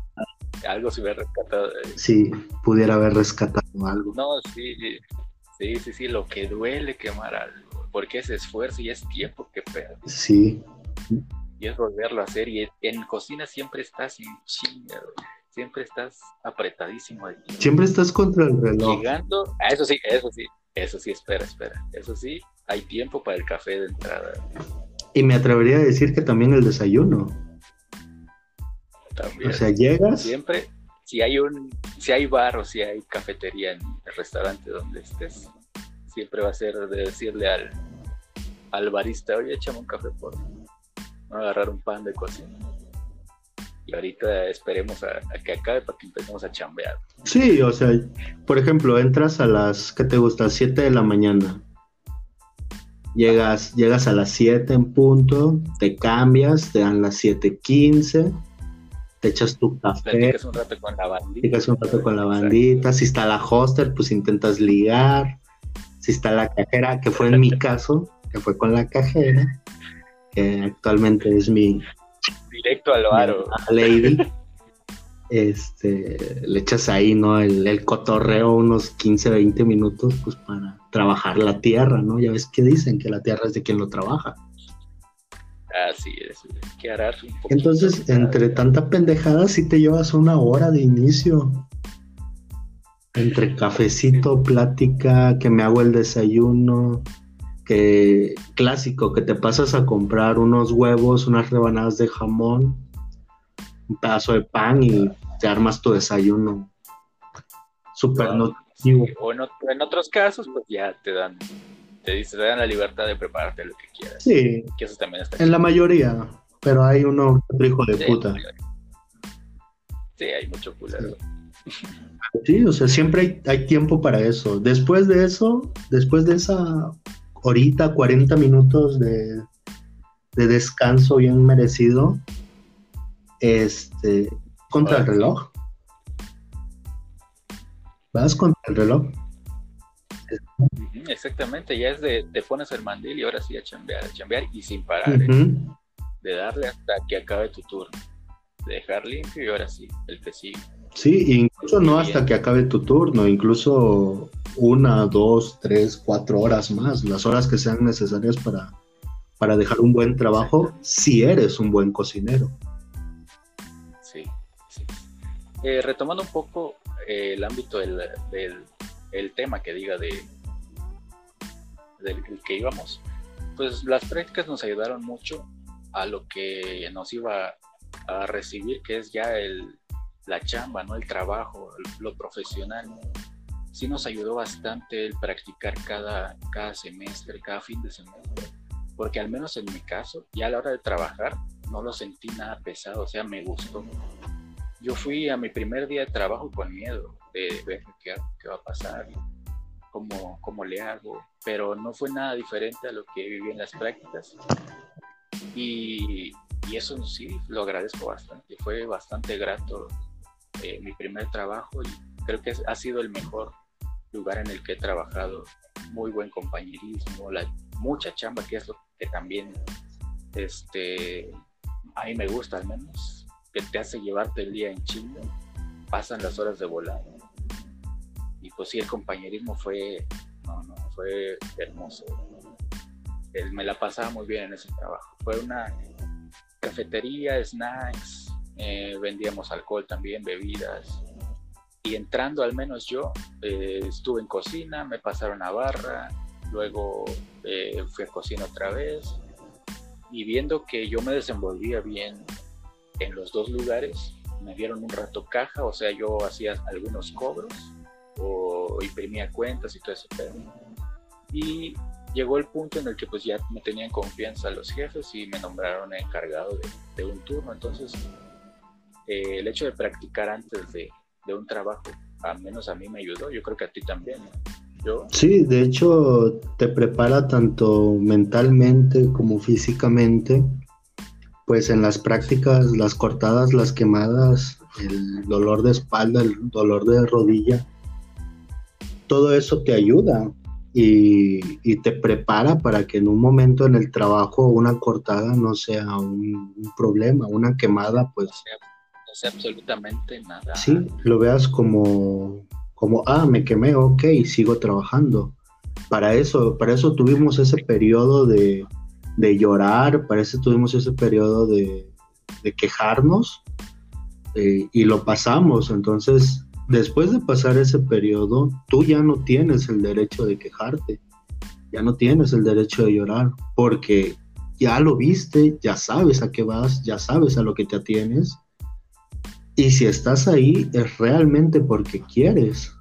Algo se hubiera rescatado. Sí, pudiera haber rescatado algo. No, sí, sí, sí, sí, lo que duele quemar algo, porque es esfuerzo y es tiempo que pierde. Sí. Y es volverlo a hacer, y en cocina siempre estás sin chinga, siempre estás apretadísimo ahí. Siempre estás contra el reloj. Llegando, ah, eso sí, eso sí, eso sí, espera, espera. Eso sí, hay tiempo para el café de entrada. Y me atrevería a decir que también el desayuno. También. O sea, llegas. Siempre, si hay un, si hay bar o si hay cafetería en el restaurante donde estés, siempre va a ser de decirle al, al barista, oye, échame un café por agarrar un pan de cocina y ahorita esperemos a, que acabe para que empecemos a chambear. Sí, o sea, por ejemplo, entras a las, ¿qué te gusta? 7 de la mañana. Llegas, llegas a las 7 en punto, te cambias, te dan las 7.15, te echas tu café. Platicas un rato con la bandita. un rato con la bandita. Si está la hoster, pues intentas ligar. Si está la cajera, que fue en mi (laughs) caso, que fue con la cajera, que actualmente es mi, Directo al aro. Lady. este, le echas ahí, ¿no? El, cotorreo unos 15, 20 minutos, pues para trabajar la tierra, ¿no? Ya ves que dicen que la tierra es de quien lo trabaja. Así es, que arar un. Entonces, entre tanta pendejada, sí te llevas una hora de inicio. Entre cafecito, plática, que me hago el desayuno, clásico, que te pasas a comprar unos huevos, unas rebanadas de jamón, un pedazo de pan y te armas tu desayuno. Súper O en, otros casos, pues ya te dan, te, te dan la libertad de prepararte lo que quieras. Sí. en la mayoría, pero hay uno hijo de puta. Sí, hay mucho culero. Sí. o sea, siempre hay, hay, tiempo para eso. Después de eso, después de esa horita, 40 minutos de, descanso bien merecido, este, contra el reloj. Vas contra el reloj. Exactamente, ya es de te pones el mandil y ahora sí a chambear, a chambear y sin parar, ¿eh? de darle hasta que acabe tu turno, de dejar limpio y ahora sí, el que sigue. Sí, incluso no hasta que acabe tu turno, incluso una, dos, tres, cuatro horas más, las horas que sean necesarias para, para dejar un buen trabajo si eres un buen cocinero. Sí, sí. Eh, retomando un poco eh, el ámbito del, del tema que diga de del que íbamos, pues las prácticas nos ayudaron mucho a lo que nos iba a recibir, que es ya el, la chamba, ¿no? El trabajo, lo profesional. Sí nos ayudó bastante el practicar cada, cada semestre, cada fin de semestre, porque al menos en mi caso, ya a la hora de trabajar, no lo sentí nada pesado, o sea, me gustó. Yo fui a mi primer día de trabajo con miedo de ver qué, qué va a pasar, cómo, cómo le hago, pero no fue nada diferente a lo que viví en las prácticas. Y, y eso sí, lo agradezco bastante. Fue bastante grato eh, mi primer trabajo y creo que ha sido el mejor lugar en el que he trabajado. Muy buen compañerismo, la, mucha chamba, que es lo que también este, a mí me gusta al menos, que te hace llevarte el día en chingo, pasan las horas de volar. Y pues sí, el compañerismo fue, no, no, fue hermoso. me la pasaba muy bien en ese trabajo. Fue una cafetería, snacks, eh, vendíamos alcohol también, bebidas. Y entrando al menos yo, eh, estuve en cocina, me pasaron a barra, luego eh, fui a cocina otra vez. Y viendo que yo me desenvolvía bien en los dos lugares, me dieron un rato caja, o sea, yo hacía algunos cobros o imprimía cuentas y todo eso. Y llegó el punto en el que pues ya me tenían confianza los jefes y me nombraron encargado de, de un turno. Entonces eh, el hecho de practicar antes de, un trabajo, al menos a mí me ayudó, yo creo que a ti también. Yo, sí, de hecho te prepara tanto mentalmente como físicamente. Pues en las prácticas, las cortadas, las quemadas, el dolor de espalda, el dolor de rodilla, todo eso te ayuda y, te prepara para que en un momento en el trabajo una cortada no sea un, un problema, una quemada pues no absolutamente nada. Sí, lo veas como, como, ah, me quemé, ok, sigo trabajando. Para eso, para eso tuvimos ese periodo de, llorar, para eso tuvimos ese periodo de, quejarnos eh, y lo pasamos. Entonces, después de pasar ese periodo, tú ya no tienes el derecho de quejarte, ya no tienes el derecho de llorar, porque ya lo viste, ya sabes a qué vas, ya sabes a lo que te atienes y si estás ahí es realmente porque quieres.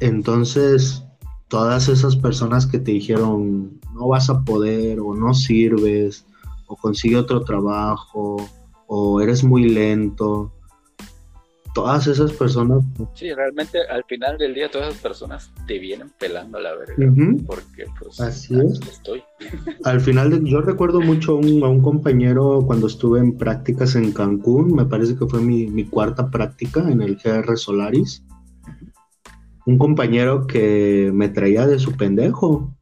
Entonces, todas esas personas que te dijeron no vas a poder o no sirves o consigue otro trabajo o eres muy lento, todas esas personas. Sí, realmente al final del día todas esas personas te vienen pelando a la verga. Porque pues así es. estoy. (laughs) Al final yo recuerdo mucho a un compañero cuando estuve en prácticas en Cancún, me parece que fue mi, mi cuarta práctica en el GR Solaris. Un compañero que me traía de su pendejo.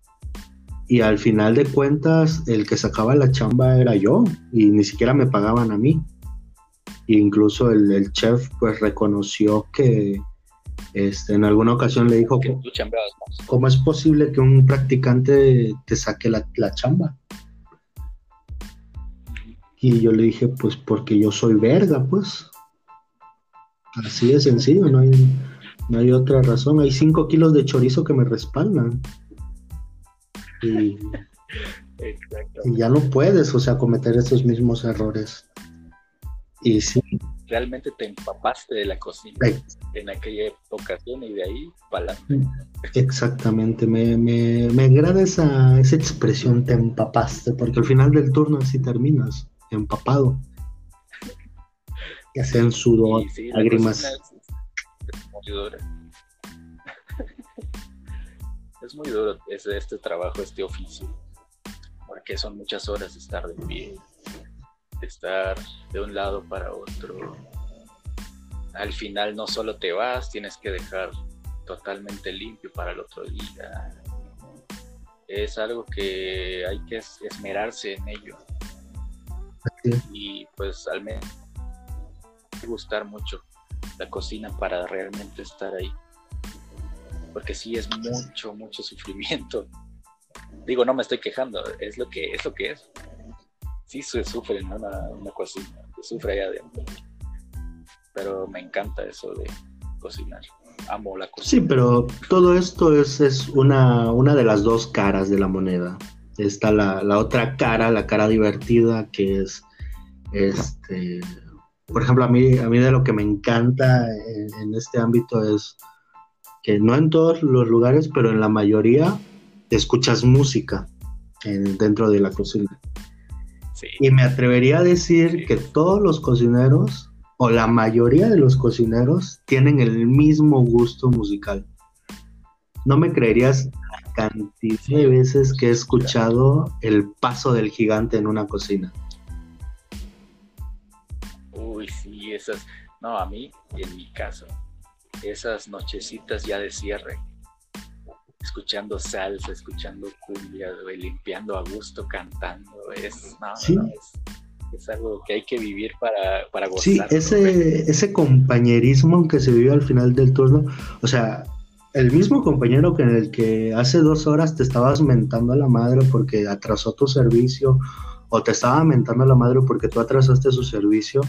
Y al final de cuentas, el que sacaba la chamba era yo, y ni siquiera me pagaban a mí incluso el, chef pues reconoció que este, en alguna ocasión le dijo cómo es posible que un practicante te saque la, chamba y yo le dije pues porque yo soy verga pues así de sencillo no hay, no hay otra razón. Hay cinco kilos de chorizo que me respaldan. Y, (laughs) y ya no puedes o sea cometer esos mismos errores y sí. Realmente te empapaste de la cocina en aquella ocasión y de ahí para Exactamente, me, me, me, agrada esa, esa expresión, te empapaste, porque al final del turno así terminas, empapado. Ya sea en sudor, lágrimas. (laughs) Es, muy duro. es muy duro este, este trabajo, este oficio, porque son muchas horas de estar de pie estar de un lado para otro. Al final no solo te vas, tienes que dejar totalmente limpio para el otro día. Es algo que hay que esmerarse en ello. Y pues al menos gustar mucho la cocina para realmente estar ahí. Porque sí es mucho, mucho sufrimiento. Digo, no me estoy quejando, es lo que es. Lo que es. Sí se sufre en una, una cocina, se sufre allá adentro. Pero me encanta eso de cocinar. Amo la cocina. Sí, pero todo esto es, es una, una de las dos caras de la moneda. Está la, la otra cara, la cara divertida, que es este por ejemplo, a mí, a mí de lo que me encanta en, este ámbito es que no en todos los lugares, pero en la mayoría escuchas música dentro de la cocina. Y me atrevería a decir que todos los cocineros, o la mayoría de los cocineros, tienen el mismo gusto musical. No me creerías la cantidad de veces que he escuchado el paso del gigante en una cocina. esas, no, a mí, en mi caso, esas nochecitas ya de cierre, escuchando salsa, escuchando cumbia, limpiando a gusto, cantando, es, es, algo que hay que vivir para, para gozar. Sí, ese, ese compañerismo que se vive al final del turno, o sea, el mismo compañero que en el que hace dos horas te estabas mentando a la madre porque atrasó tu servicio, o te estaba mentando a la madre porque tú atrasaste su servicio,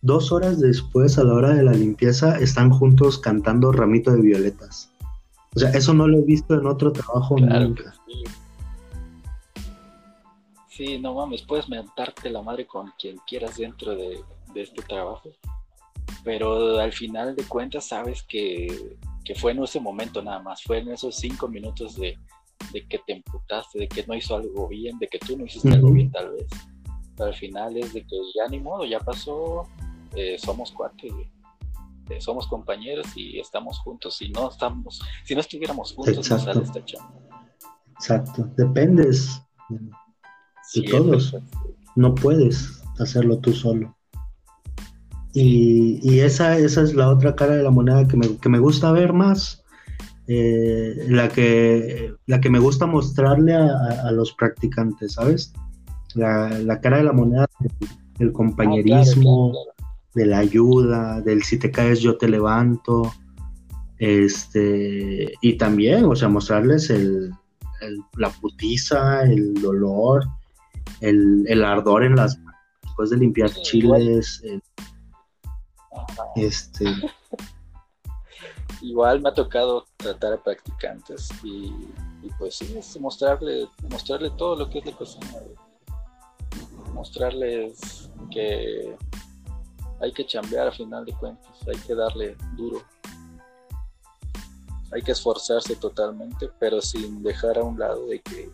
Dos horas después, a la hora de la limpieza, están juntos cantando Ramito de Violetas. O sea, eso no lo he visto en otro trabajo nunca. Sí. no mames, puedes mentarte la madre con quien quieras dentro de, este trabajo, pero al final de cuentas sabes que, fue en ese momento nada más, fue en esos cinco minutos de, que te emputaste, de que no hizo algo bien, de que tú no hiciste algo bien tal vez. Pero al final es de que ya ni modo, ya pasó, eh, somos cuates, somos compañeros y estamos juntos. Si no estamos, si no estuviéramos juntos, sale esta Exacto, dependes de todos. Pues, no puedes hacerlo tú solo. Y, esa, esa es la otra cara de la moneda que me, que me gusta ver más. Eh, la, que, la que me gusta mostrarle a, los practicantes, ¿sabes? La, cara de la moneda, el compañerismo, de la ayuda, del si te caes yo te levanto, este, y también, o sea, mostrarles el, la putiza, el dolor, el, ardor en las después de limpiar chiles, este... Igual me ha tocado tratar a practicantes y, pues sí, es mostrarle, mostrarle todo lo que es la cocina. Mostrarles que hay que chambear a final de cuentas, hay que darle duro. Hay que esforzarse totalmente, pero sin dejar a un lado de que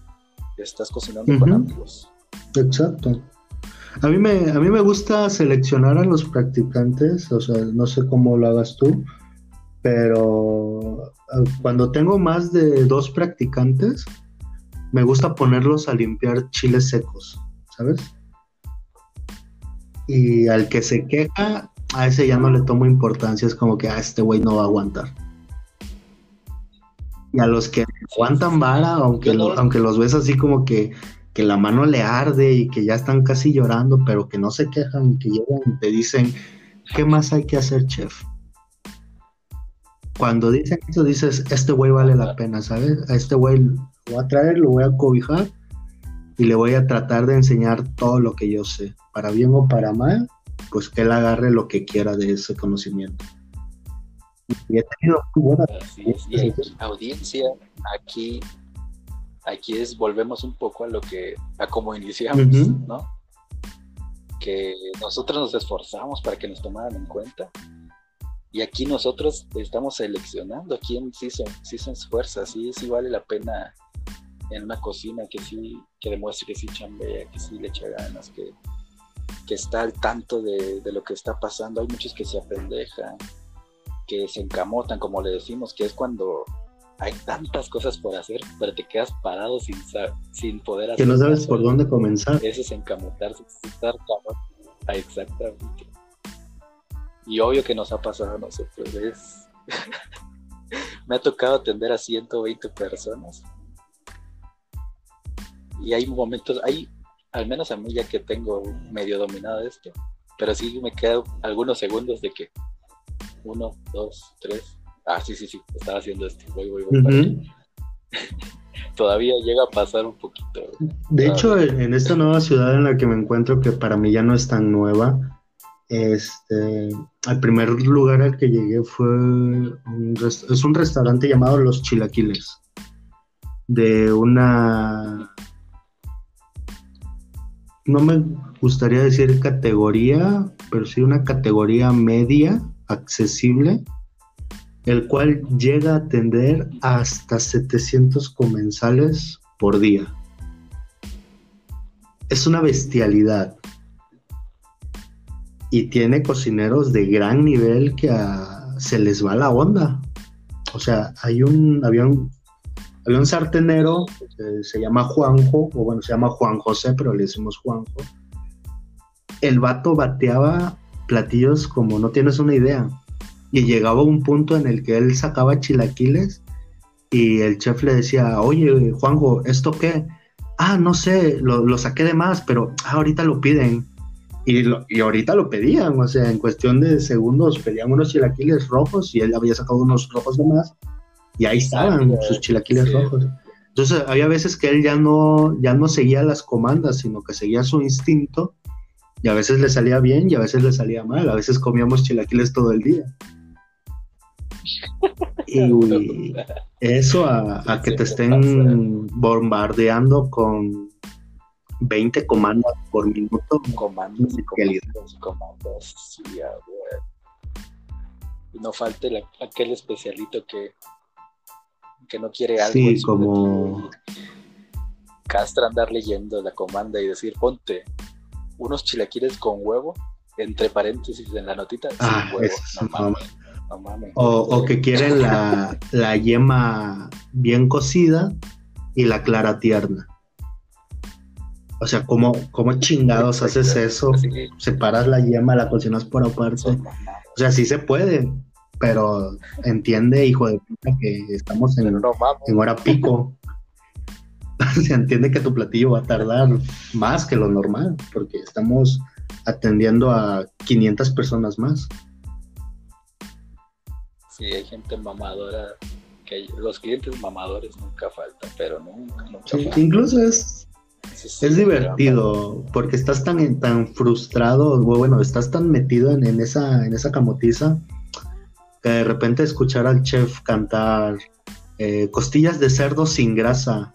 estás cocinando con amigos. Exacto. A mí, me, a mí me gusta seleccionar a los practicantes, o sea, no sé cómo lo hagas tú, pero eh, cuando tengo más de dos practicantes, me gusta ponerlos a limpiar chiles secos, ¿sabes? Y al que se queja, a ese ya no le tomo importancia, es como que ah, este güey no va a aguantar. Y a los que aguantan vara, aunque, aunque los ves así como que, que la mano le arde y que ya están casi llorando, pero que no se quejan, que llegan y te dicen, ¿qué más hay que hacer, chef? Cuando dicen eso, dices, este güey vale la pena, ¿sabes? A este güey lo voy a traer, lo voy a cobijar y le voy a tratar de enseñar todo lo que yo sé para bien o para mal, pues que él agarre lo que quiera de ese conocimiento. Y he tenido audiencia, aquí, aquí es, volvemos un poco a lo que, a cómo iniciamos, ¿no? Que nosotros nos esforzamos para que nos tomaran en cuenta. Y aquí nosotros estamos seleccionando a quién sí se, sí se esfuerza, sí, sí vale la pena en una cocina, que sí, que demuestre que sí chambea, que sí le echa ganas, que, que está al tanto de, lo que está pasando. Hay muchos que se apendejan, que se encamotan, como le decimos, que es cuando hay tantas cosas por hacer, pero te quedas parado sin, sin poder hacer. Que no sabes por dónde comenzar. Ese es encamotarse, estar ah, Exactamente. Y obvio que nos ha pasado a nosotros. Es... (laughs) Me ha tocado atender a 120 personas. Y hay momentos, hay al menos a mí ya que tengo medio dominado esto, pero sí me quedan algunos segundos de que uno, dos, tres. Ah, sí, sí, sí, estaba haciendo esto. Voy, voy, voy. (laughs) Todavía llega a pasar un poquito. De hecho, en esta nueva ciudad en la que me encuentro, que para mí ya no es tan nueva, este, al primer lugar al que llegué fue un es un restaurante llamado Los Chilaquiles de una no me gustaría decir categoría, pero sí una categoría media, accesible, el cual llega a atender hasta 700 comensales por día. Es una bestialidad y tiene cocineros de gran nivel que se les va la onda. O sea, hay un, había un, había un sartenero se llama Juanjo, o bueno, se llama Juan José, pero le decimos Juanjo. El vato bateaba platillos como no tienes una idea. Y llegaba un punto en el que él sacaba chilaquiles y el chef le decía, oye, Juanjo, ¿esto qué? Ah, no sé, lo, lo saqué de más, pero ah, ahorita lo piden. Y, ahorita lo pedían, o sea, en cuestión de segundos pedían unos chilaquiles rojos y él había sacado unos rojos de más y ahí estaban sus chilaquiles rojos. Entonces había veces que él ya no, ya no seguía las comandas, sino que seguía su instinto y a veces le salía bien y a veces le salía mal, a veces comíamos chilaquiles todo el día. (laughs) Y eso a que te estén bombardeando con 20 comandos por minuto. Comandos y comandos, comandos, sí, Y no falte aquel especialito que, que no quiere algo. Sí, como... Castra andar leyendo la comanda y decir, ponte unos chilaquiles con huevo, entre paréntesis en la notita, ah, huevo, no, mames, O, que quieren la, la yema bien cocida y la clara tierna. O sea, ¿cómo, cómo chingados haces eso? Separas la yema, la cocinas por aparte. O sea, sí se puede, pero entiende, hijo de puta, que estamos en, en hora pico. (laughs) Se entiende que tu platillo va a tardar más que lo normal, porque estamos atendiendo a 500 personas más. Sí, hay gente mamadora, que los clientes mamadores nunca faltan, pero nunca, nunca sí, Incluso es es divertido porque estás tan, tan frustrado, bueno, estás tan metido en, esa, en esa camotiza que de repente escuchar al chef cantar eh, costillas de cerdo sin grasa,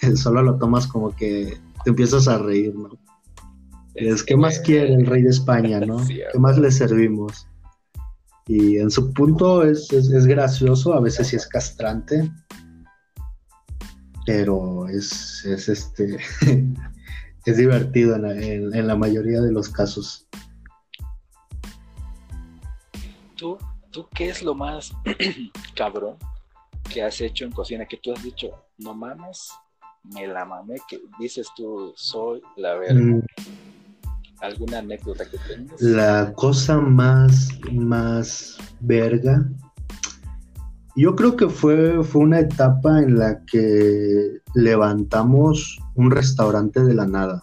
(laughs) solo lo tomas como que te empiezas a reír, ¿no? Es, ¿qué más quiere el rey de España, (laughs) no? ¿Qué más le servimos? Y en su punto es, es gracioso, a veces sí es castrante, pero es, es este (laughs) es divertido en la, mayoría de los casos. ¿Tú, ¿Tú qué es lo más (clears throat) cabrón que has hecho en cocina? Que tú has dicho, no mames, me la mamé, que dices tú, soy la verdad. Mm. ¿Alguna anécdota que tengas? La cosa más, más verga yo creo que fue, fue una etapa en la que levantamos un restaurante de la nada.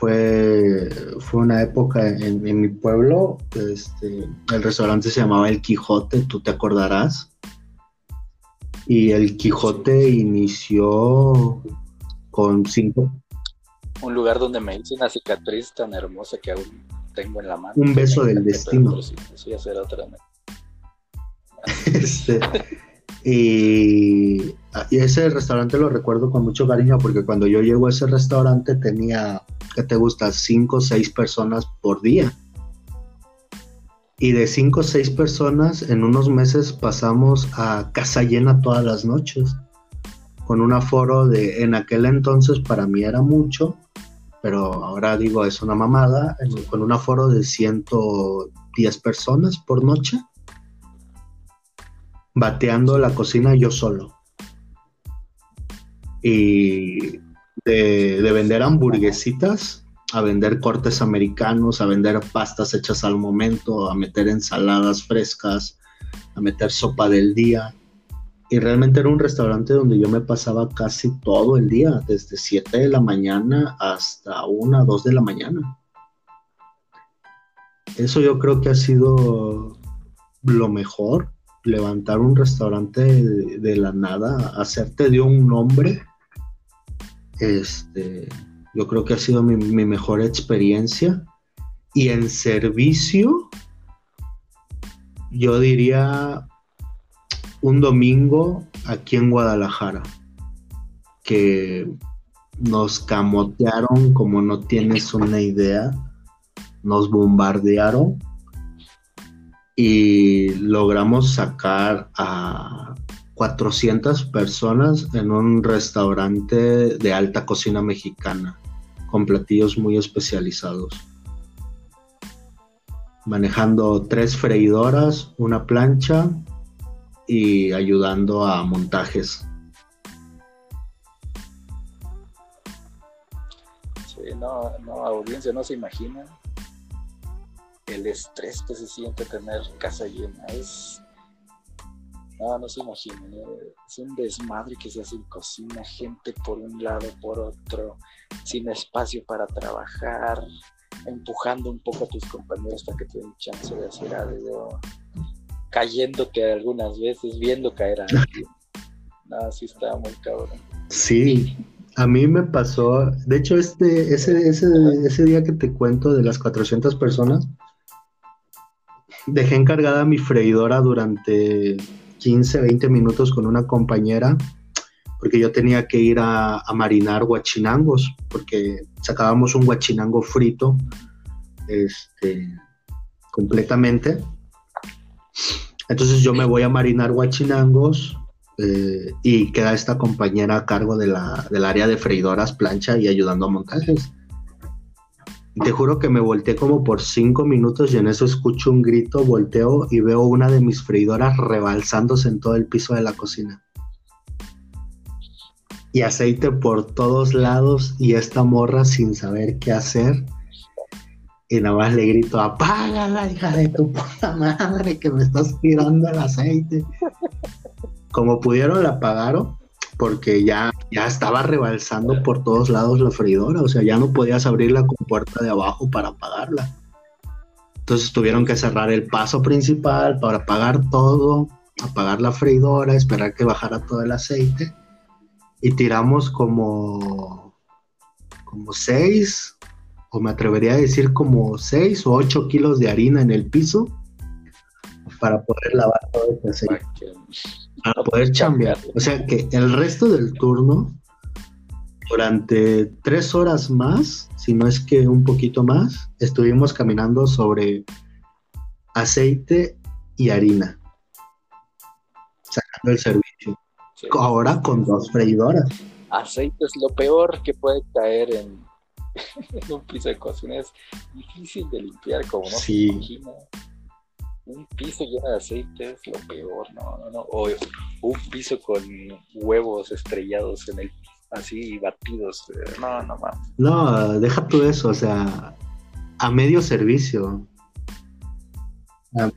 Fue, fue una época en, mi pueblo, este, el restaurante se llamaba El Quijote, tú te acordarás. Y El Quijote inició con cinco. Un lugar donde me hice una cicatriz tan hermosa que aún tengo en la mano. Un beso del destino. otra (laughs) Este, y, ese restaurante lo recuerdo con mucho cariño porque cuando yo llego a ese restaurante tenía, ¿qué te gusta? Cinco o seis personas por día. Y de cinco o seis personas, en unos meses pasamos a casa llena todas las noches. Con un aforo de, en aquel entonces para mí era mucho, pero ahora digo es una mamada, con un aforo de 110 personas por noche bateando la cocina yo solo. Y de, vender hamburguesitas a vender cortes americanos, a vender pastas hechas al momento, a meter ensaladas frescas, a meter sopa del día. Y realmente era un restaurante donde yo me pasaba casi todo el día, desde 7 de la mañana hasta 1, 2 de la mañana. eso yo creo que ha sido lo mejor, levantar un restaurante de, la nada, hacerte de un nombre. Este, yo creo que ha sido mi, mi mejor experiencia. Y en servicio, yo diría un domingo aquí en Guadalajara, que nos camotearon como no tienes una idea, nos bombardearon y logramos sacar a 400 personas en un restaurante de alta cocina mexicana, con platillos muy especializados. Manejando tres freidoras, una plancha y ayudando a montajes. Sí, no, no, audiencia no se imagina el estrés que se siente tener casa llena. Es. No, no se imagina. Es un desmadre que se hace en cocina, gente por un lado, por otro, sin espacio para trabajar, empujando un poco a tus compañeros para que te den chance de hacer algo cayéndote algunas veces, viendo caer a alguien. No, sí estaba muy cabrón. Sí, a mí me pasó, de hecho, este, ese, ese, ese día que te cuento de las 400 personas, dejé encargada mi freidora durante 15, 20 minutos con una compañera, porque yo tenía que ir a, marinar guachinangos, porque sacábamos un guachinango frito, este, completamente entonces yo me voy a marinar guachinangos eh, y queda esta compañera a cargo de la, del área de freidoras, plancha y ayudando a montajes. Te juro que me volteé como por cinco minutos y en eso escucho un grito, volteo y veo una de mis freidoras rebalsándose en todo el piso de la cocina. Y aceite por todos lados y esta morra sin saber qué hacer y nada más le grito, apágala, hija de tu puta madre, que me estás tirando el aceite. Como pudieron, la apagaron, porque ya, ya estaba rebalsando por todos lados la freidora, o sea, ya no podías abrir la compuerta de abajo para apagarla. Entonces tuvieron que cerrar el paso principal para apagar todo, apagar la freidora, esperar que bajara todo el aceite. Y tiramos como, como seis o me atrevería a decir como 6 o 8 kilos de harina en el piso para poder lavar todo ese aceite. Para poder chambear. O sea que el resto del turno, durante tres horas más, si no es que un poquito más, estuvimos caminando sobre aceite y harina, sacando el servicio. Ahora con dos freidoras. Aceite es lo peor que puede caer en, (laughs) en un piso de cocina es difícil de limpiar, como no se imagina. Un piso lleno de aceite es lo peor, no, no, no. O un piso con huevos estrellados en el así batidos. Eh, no, no más. No, deja tú eso, o sea, a medio servicio. A,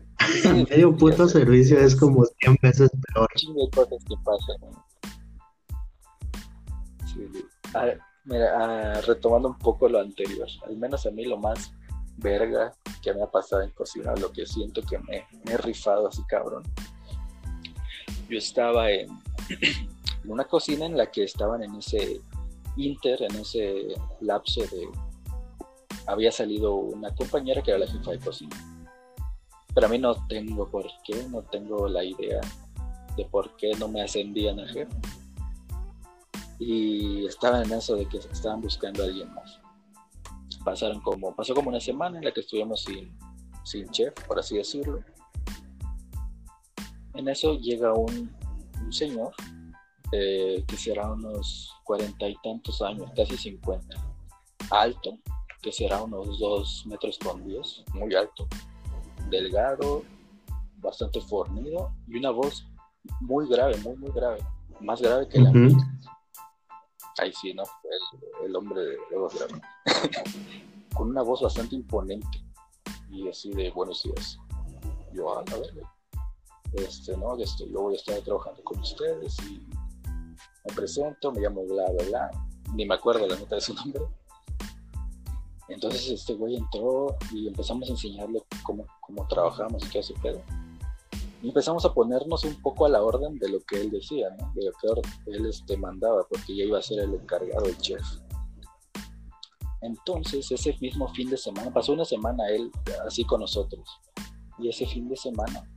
medio puto servicio es como 100 veces peor. cosas que pasan. A, Mira, ah, retomando un poco lo anterior, al menos a mí lo más verga que me ha pasado en cocina, lo que siento que me, he rifado así cabrón. Yo estaba en, (clears throat) una cocina en la que estaban en ese inter, en ese lapso de... Había salido una compañera que era la jefa de cocina. Pero a mí no tengo por qué, no tengo la idea de por qué no me ascendían a jefa y estaban en eso de que estaban buscando a alguien más. Pasaron como, pasó como una semana en la que estuvimos sin, sin chef, por así decirlo. En eso llega un, un señor eh, que será unos cuarenta y tantos años, casi cincuenta, alto, que será unos dos metros con diez, muy alto, delgado, bastante fornido y una voz muy grave, muy, muy grave, más grave que la mía ahí sí, ¿no? El, hombre de voz (laughs) con una voz bastante imponente y así de buenos días. Yo, a ver, este, ¿no? Este, yo voy a estar trabajando con ustedes y me presento, me llamo bla, bla, bla, ni me acuerdo la nota de su nombre. Entonces este güey entró y empezamos a enseñarle cómo, cómo trabajamos y qué hace pedo. Empezamos a ponernos un poco a la orden de lo que él decía, ¿no? de lo que él este, mandaba, porque ya iba a ser el encargado, el chef. Entonces, ese mismo fin de semana, pasó una semana él así con nosotros. Y ese fin de semana,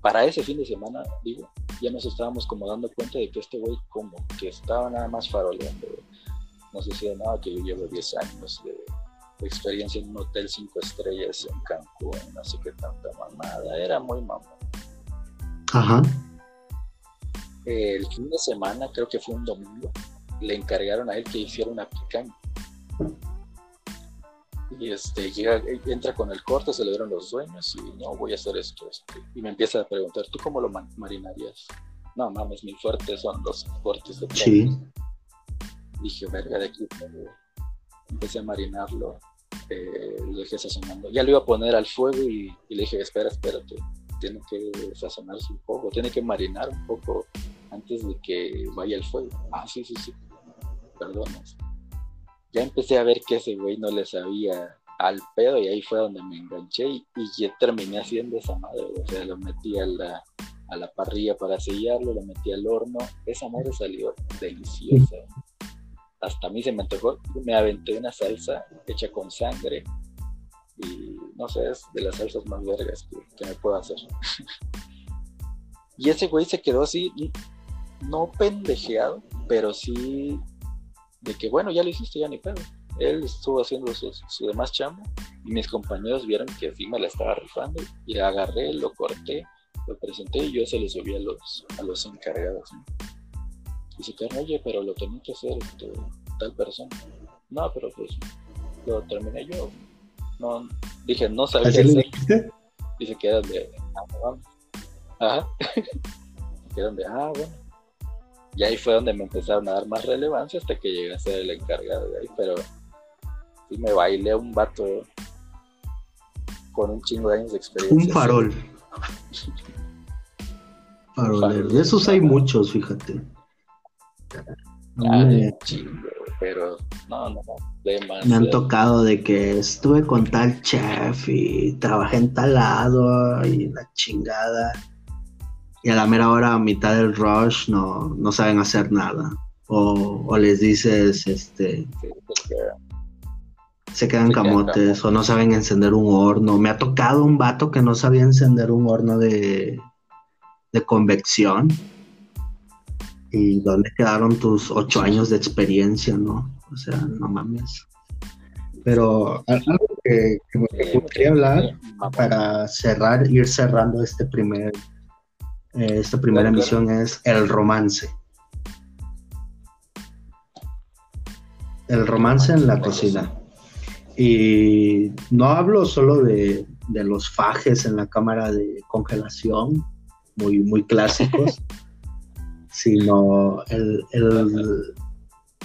para ese fin de semana, digo, ya nos estábamos como dando cuenta de que este güey como que estaba nada más faroleando. Nos decía, no, que yo llevo 10 años de, experiencia en un hotel 5 estrellas en Cancún, no sé qué tanta mamada. Era muy mamón. Ajá. El fin de semana, creo que fue un domingo, le encargaron a él que hiciera una picaña y este llega, entra con el corte, se le dieron los dueños y no voy a hacer esto, este, y me empieza a preguntar, ¿tú cómo lo marinarías? No mames, mi fuerte son los cortes de Sí. Dije, verga de aquí. Empecé a marinarlo, eh, lo dejé sazonando. Ya lo iba a poner al fuego y, le dije, espera, espérate, tiene que sazonarse un poco, tiene que marinar un poco antes de que vaya al fuego. Ah, sí, sí, sí, perdón ya empecé a ver que ese güey no le sabía al pedo y ahí fue donde me enganché y, ya terminé haciendo esa madre, o sea, lo metí a la, a la parrilla para sellarlo, lo metí al horno, esa madre salió deliciosa. Hasta a mí se me antojó, me aventé una salsa hecha con sangre y no sé, es de las salsas más vergas que, me puedo hacer. (laughs) y ese güey se quedó así, no pendejeado, pero sí de que bueno, ya lo hiciste, ya ni pedo. Él estuvo haciendo su, demás chamba y mis compañeros vieron que sí me la estaba rifando y agarré, lo corté, lo presenté y yo se lo subí a los, a los encargados. Y se quedaron, oye, pero lo tenía que hacer este, tal persona. No, pero pues lo terminé yo. No, dije, no sabía qué hacer. Y se quedan de, ah, vamos. Ajá. (laughs) se quedan de, ah, bueno y ahí fue donde me empezaron a dar más relevancia hasta que llegué a ser el encargado de ahí. Pero sí me bailé un vato con un chingo de años de experiencia. Un farol. Farol. De esos hay muchos, fíjate. Ah, chingo, pero no, no, no. Me han tocado de que estuve con tal chef y trabajé en tal lado y la chingada y a la mera hora, a mitad del rush, no, no saben hacer nada. O, les dices, este, se quedan camotes o no saben encender un horno. Me ha tocado un vato que no sabía encender un horno de, de convección. ¿Y dónde quedaron tus ocho años de experiencia, no? O sea, no mames. Pero algo que, que me gustaría hablar para cerrar, ir cerrando este primer eh, esta primera emisión es El Romance. El romance en la cocina. Y no hablo solo de, los fajes en la cámara de congelación, muy, muy clásicos, (laughs) sino el,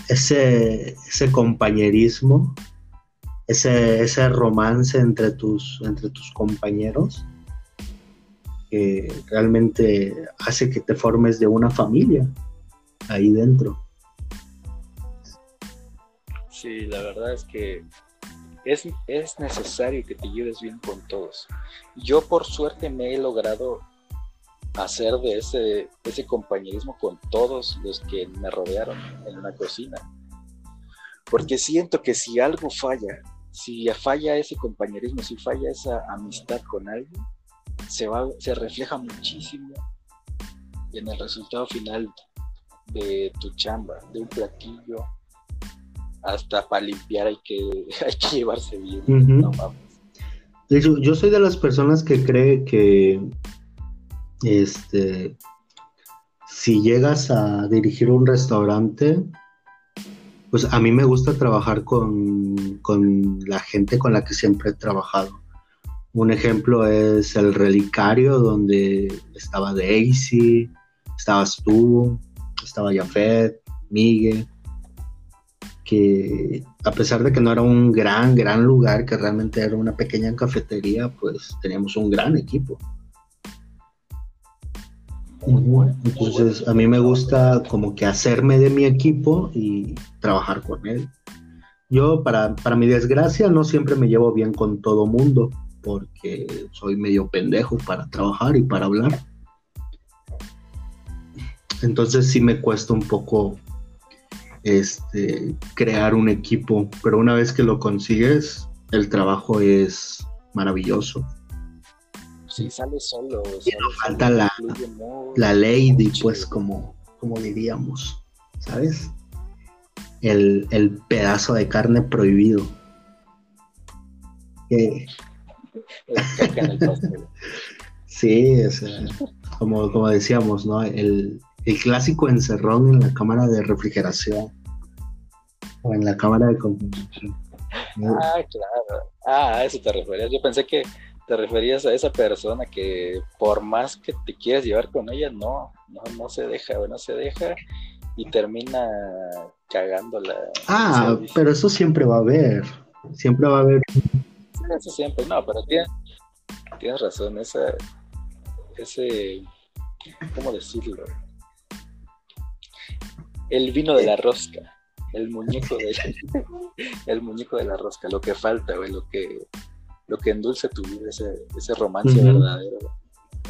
ese, ese compañerismo, ese, ese romance entre tus, entre tus compañeros que realmente hace que te formes de una familia ahí dentro. Sí, la verdad es que es, es necesario que te lleves bien con todos. Yo por suerte me he logrado hacer de ese, ese compañerismo con todos los que me rodearon en una cocina. Porque siento que si algo falla, si falla ese compañerismo, si falla esa amistad con alguien, se, va, se refleja muchísimo en el resultado final de tu chamba, de un platillo, hasta para limpiar hay que, (laughs) hay que llevarse bien. yo soy de las personas que cree que este si llegas a dirigir un restaurante, pues a mí me gusta trabajar con, con la gente con la que siempre he trabajado. Un ejemplo es el relicario donde estaba Daisy, estabas tú, estaba Jafet, Miguel, que a pesar de que no era un gran, gran lugar, que realmente era una pequeña cafetería, pues teníamos un gran equipo. Entonces a mí me gusta como que hacerme de mi equipo y trabajar con él. yo, para, para mi desgracia, no siempre me llevo bien con todo mundo, porque soy medio pendejo para trabajar y para hablar. Entonces sí me cuesta un poco este, crear un equipo, pero una vez que lo consigues, el trabajo es maravilloso. Sí, sale solo. falta la, la lady, pues como, como diríamos, ¿sabes? El, pedazo de carne prohibido. (laughs) sí, como, como decíamos, ¿no? El, el clásico encerrón en la cámara de refrigeración o en la cámara de Ah, claro. Ah, a eso te referías. Yo pensé que te referías a esa persona que por más que te quieras llevar con ella, no, no, no se deja, no se deja y termina cagándola. Ah, pero eso siempre va a haber. Siempre va a haber. eso siempre, no, pero tienes, tienes razón, esa, ese, ¿cómo decirlo? El vino de la rosca, el muñeco de (laughs) el muñeco de la rosca, lo que falta, güey, lo que lo que endulce tu vida, ese, ese romance verdadero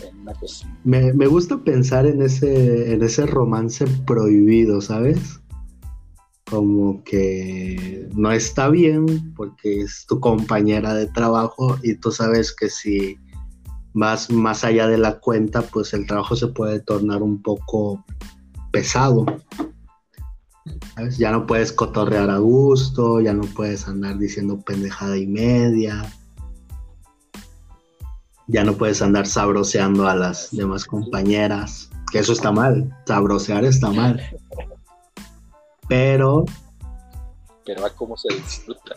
en una cocina. Me, me, gusta pensar en ese, en ese romance prohibido, ¿sabes? Como que no está bien porque es tu compañera de trabajo y tú sabes que si vas más allá de la cuenta, pues el trabajo se puede tornar un poco pesado. Ya no puedes cotorrear a gusto, ya no puedes andar diciendo pendejada y media, ya no puedes andar sabroseando a las demás compañeras, que eso está mal, sabrosear está mal. Pero... Pero a cómo se disfruta.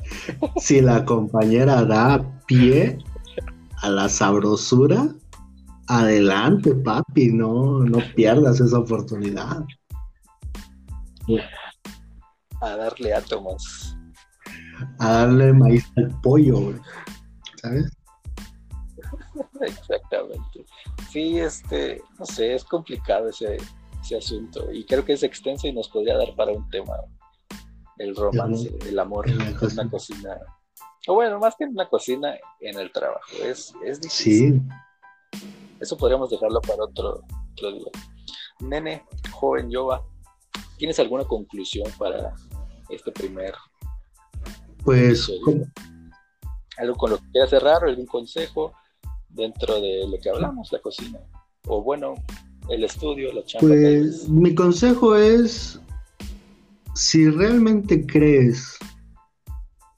Si la compañera da pie a la sabrosura, adelante, papi, no, no pierdas esa oportunidad a darle átomos. A darle maíz al pollo, ¿sabes? (laughs) Exactamente. Sí, este, no sé, es complicado ese, ese asunto y creo que es extenso y nos podría dar para un tema el romance, el amor en una cocina. O bueno, más que en una cocina, en el trabajo. Es, es difícil. Sí. Eso podríamos dejarlo para otro, otro día. Nene, joven Yoba, ¿tienes alguna conclusión para este primer. Pues. Algo con lo que quieras cerrar, algún consejo dentro de lo que hablamos, la cocina. O bueno, el estudio, la chamba. Pues mi consejo es: si realmente crees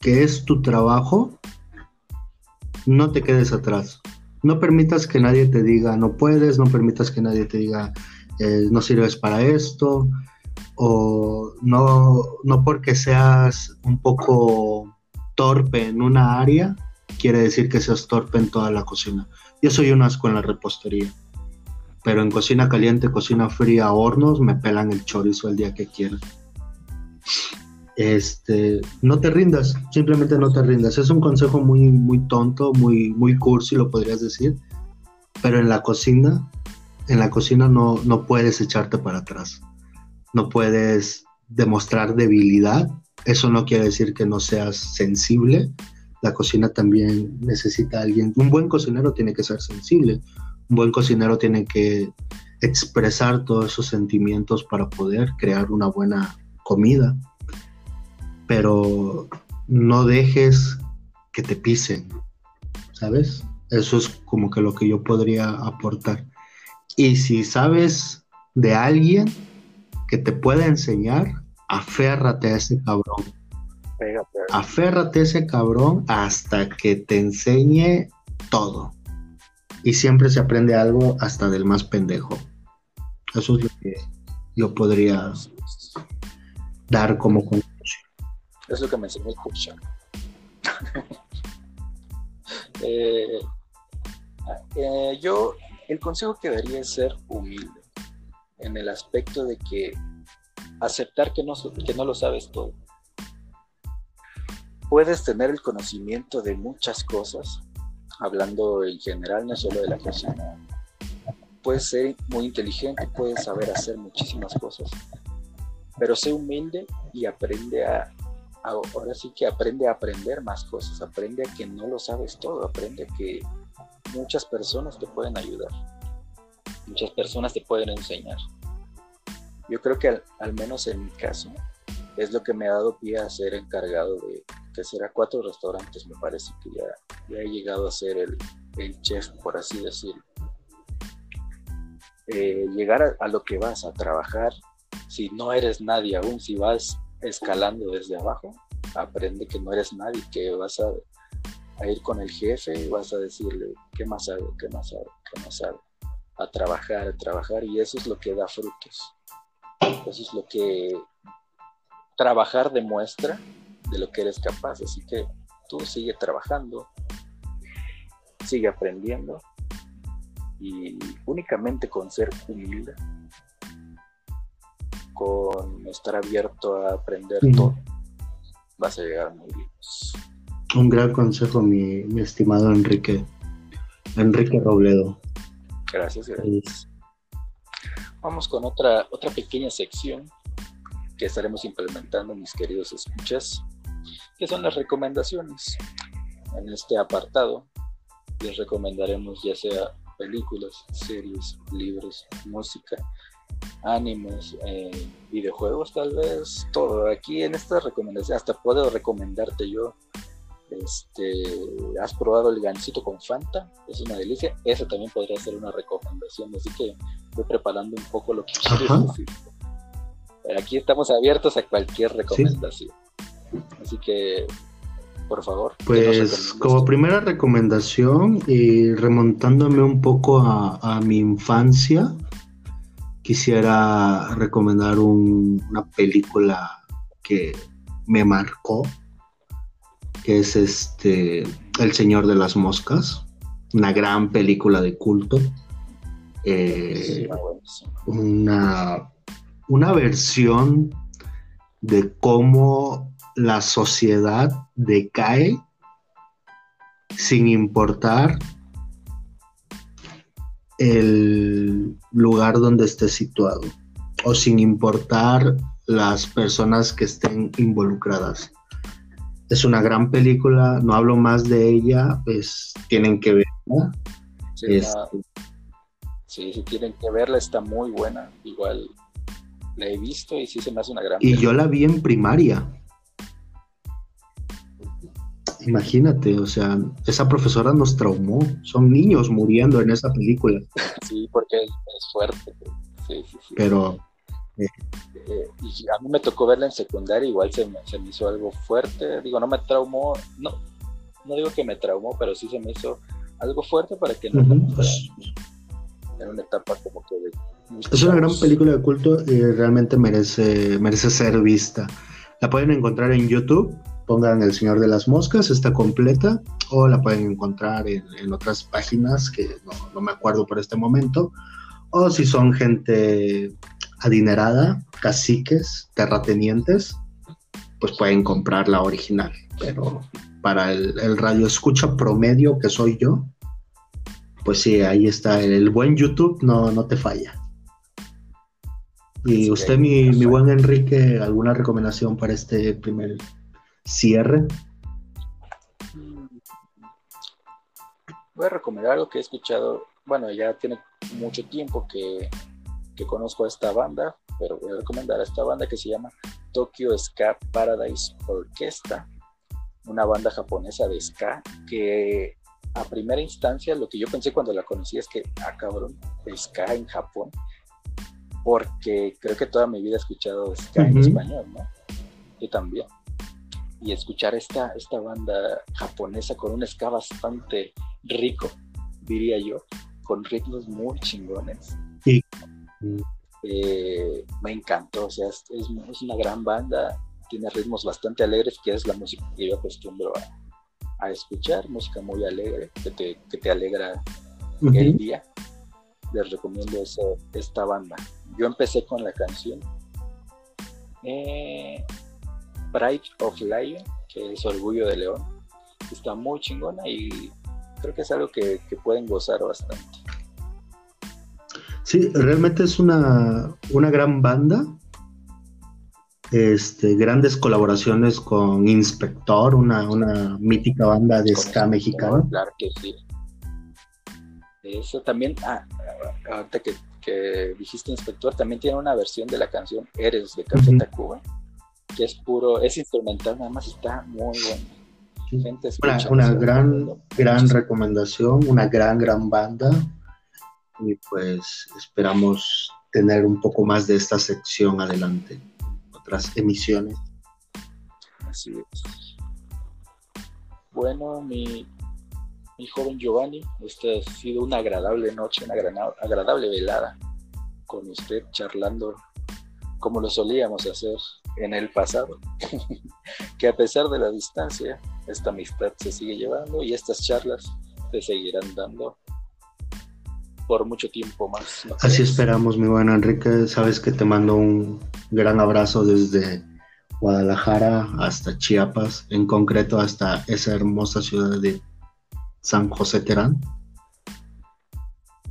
que es tu trabajo, no te quedes atrás. No permitas que nadie te diga no puedes, no permitas que nadie te diga eh, no sirves para esto, o no, no porque seas un poco torpe en una área, quiere decir que seas torpe en toda la cocina. Yo soy un asco en la repostería, pero en cocina caliente, cocina fría, hornos, me pelan el chorizo el día que quieran. Este, no te rindas, simplemente no te rindas. Es un consejo muy, muy tonto, muy, muy cursi, lo podrías decir, pero en la cocina, en la cocina no, no puedes echarte para atrás no puedes demostrar debilidad. Eso no quiere decir que no seas sensible. La cocina también necesita a alguien. Un buen cocinero tiene que ser sensible. Un buen cocinero tiene que expresar todos esos sentimientos para poder crear una buena comida. Pero no dejes que te pisen, ¿sabes? Eso es como que lo que yo podría aportar. Y si sabes de alguien que te pueda enseñar, aférrate a ese cabrón. Aférrate a ese cabrón hasta que te enseñe todo. Y siempre se aprende algo hasta del más pendejo. Eso es lo que yo podría dar como conclusión. Es lo que me enseñó el (laughs) eh, eh, yo, el consejo que daría es ser humilde en el aspecto de que aceptar que no, que no lo sabes todo. Puedes tener el conocimiento de muchas cosas, hablando en general, no solo de la cocina. Puedes ser muy inteligente, puedes saber hacer muchísimas cosas, pero sé humilde y aprende a, ahora sí que aprende a aprender más cosas, aprende a que no lo sabes todo, aprende a que muchas personas te pueden ayudar, muchas personas te pueden enseñar. Yo creo que al, menos en mi caso es lo que me ha dado pie a ser encargado de que será cuatro restaurantes, me parece que ya, he llegado a ser el, chef, por así decirlo. Eh, llegar a, lo que vas a trabajar, si no eres nadie aún, si vas escalando desde abajo, aprende que no eres nadie, que vas a, ir con el jefe y vas a decirle qué más hago, qué más hago, qué más hago, a trabajar, a trabajar, y eso es lo que da frutos. Eso es lo que trabajar demuestra de lo que eres capaz. Así que tú sigue trabajando, sigue aprendiendo y únicamente con ser humilde, con estar abierto a aprender todo, vas a llegar muy bien. Un gran consejo, mi, mi estimado Enrique. Enrique Robledo. Gracias, gracias. Vamos con otra, otra pequeña sección que estaremos implementando, mis queridos escuchas, que son las recomendaciones. En este apartado les recomendaremos ya sea películas, series, libros, música, animes, eh, videojuegos tal vez, todo. Aquí en esta recomendación hasta puedo recomendarte yo este, ¿Has probado el gansito con Fanta? Es una delicia. Esa también podría ser una recomendación. Así que voy preparando un poco lo que quieres decir. Aquí estamos abiertos a cualquier recomendación. Así que, por favor. Pues como primera recomendación, y remontándome un poco a, mi infancia, quisiera recomendar una película que me marcó que es este El Señor de las Moscas, una gran película de culto. Eh, una, una versión de cómo la sociedad decae sin importar el lugar donde esté situado o sin importar las personas que estén involucradas es una gran película, no hablo más de ella, pues tienen que verla. Sí, si tienen que verla, está muy buena. Igual la he visto y sí se me hace una gran Y yo la vi en primaria. Imagínate, o sea, esa profesora nos traumó. Son niños muriendo en esa película. (laughs) sí, porque es, fuerte. Sí, sí, sí. Pero eh, y a mí me tocó verla en secundaria, igual se me, se me, hizo algo fuerte, digo, no me traumó, no, no digo que me traumó, pero sí se me hizo algo fuerte para que no en una etapa como que Es una gran película de culto y realmente merece, merece ser vista. La pueden encontrar en YouTube, pongan El Señor de las Moscas, está completa, o la pueden encontrar en, en otras páginas que no, no me acuerdo por este momento, o si son gente adinerada, caciques, terratenientes, pues pueden comprar la original. Pero para el, radio escucha promedio que soy yo, pues sí, ahí está. El, buen YouTube no, no te falla. Y usted, mi, mi, buen Enrique, ¿alguna recomendación para este primer cierre? Voy a recomendar algo que he escuchado, bueno, ya tiene mucho tiempo que que conozco a esta banda, pero voy a recomendar a esta banda que se llama Tokyo Ska Paradise Orchestra, una banda japonesa de ska que a primera instancia lo que yo pensé cuando la conocí es que, ah cabrón, ska en Japón, porque creo que toda mi vida he escuchado ska en español, ¿no? Yo también. Y escuchar esta, esta banda japonesa con un ska bastante rico, diría yo, con ritmos muy chingones. Sí. Eh, me encantó, o sea, es, una gran banda, tiene ritmos bastante alegres, que es la música que yo acostumbro a, escuchar, música muy alegre, que te, que te alegra el día. Les recomiendo esta banda. Yo empecé con la canción eh, Pride of Lion, que es Orgullo de León. Está muy chingona y creo que es algo que pueden gozar bastante. Sí, realmente es una, gran banda. Este, grandes colaboraciones con Inspector, una, una mítica banda de ska mexicana. Claro que sí. Eso también, ah, ahorita que, que, dijiste Inspector, también tiene una versión de la canción Eres de Café Tacuba, que es puro, es instrumental, nada más está muy bueno. Gente una, una gran, gran recomendación, una gran, gran banda. Y pues esperamos tener un poco más de esta sección adelante otras emisiones. Así es. Bueno, mi, joven Giovanni, esta ha sido una agradable noche, una agradable velada con usted charlando como lo solíamos hacer en el pasado, (laughs) que a pesar de la distancia, esta amistad se sigue llevando y estas charlas se seguirán dando por mucho tiempo más. Así esperamos, mi buen Enrique. Sabes que te mando un gran abrazo desde Guadalajara hasta Chiapas, en concreto hasta esa hermosa ciudad de San José Terán,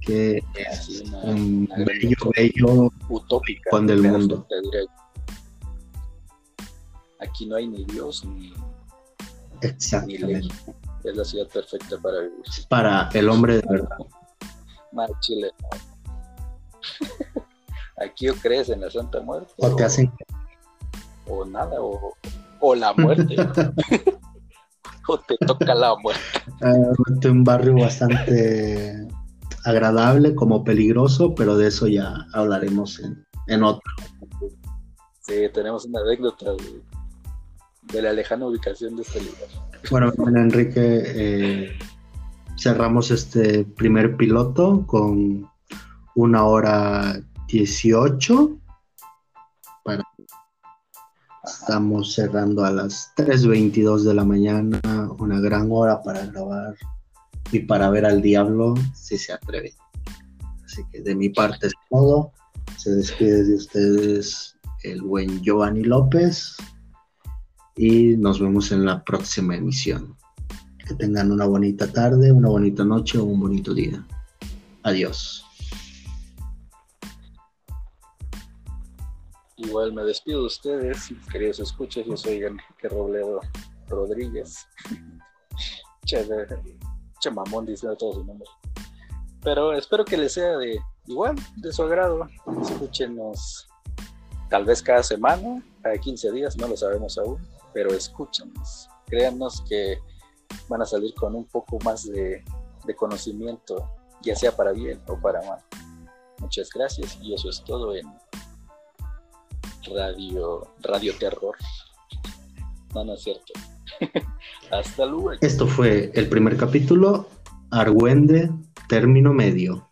que es un bello, bello utópica del mundo. Aquí no hay ni Dios ni, Exactamente. Es la ciudad perfecta para vivir. Para el hombre de verdad. Mal Chile. (laughs) Aquí o crees en la Santa Muerte. O te hacen. O nada, o, o la muerte. (laughs) o te toca la muerte. Uh, un barrio bastante agradable como peligroso, pero de eso ya hablaremos en, en otro. Sí, tenemos una anécdota de, la lejana ubicación de este lugar. Bueno, bueno Enrique, eh, cerramos este primer piloto con una hora 18. Estamos cerrando a las 3.22 de la mañana, una gran hora para grabar y para ver al diablo si se atreve. Así que de mi parte es todo. Se despide de ustedes el buen Giovanni López y nos vemos en la próxima emisión. Que tengan una bonita tarde, una bonita noche o un bonito día. Adiós. Igual me despido de ustedes, queridos escuchas, yo soy Enrique Robledo Rodríguez. (laughs) che, che mamón dice todos sus nombres. Pero espero que les sea de igual, de su agrado. Escúchenos tal vez cada semana, cada 15 días, no lo sabemos aún, pero escúchenos. Créanos que van a salir con un poco más de, conocimiento, ya sea para bien o para mal. Muchas gracias y eso es todo en Radio, Radio Terror. No, no es cierto. (laughs) Hasta luego. Esto fue el primer capítulo, Argüende, término medio.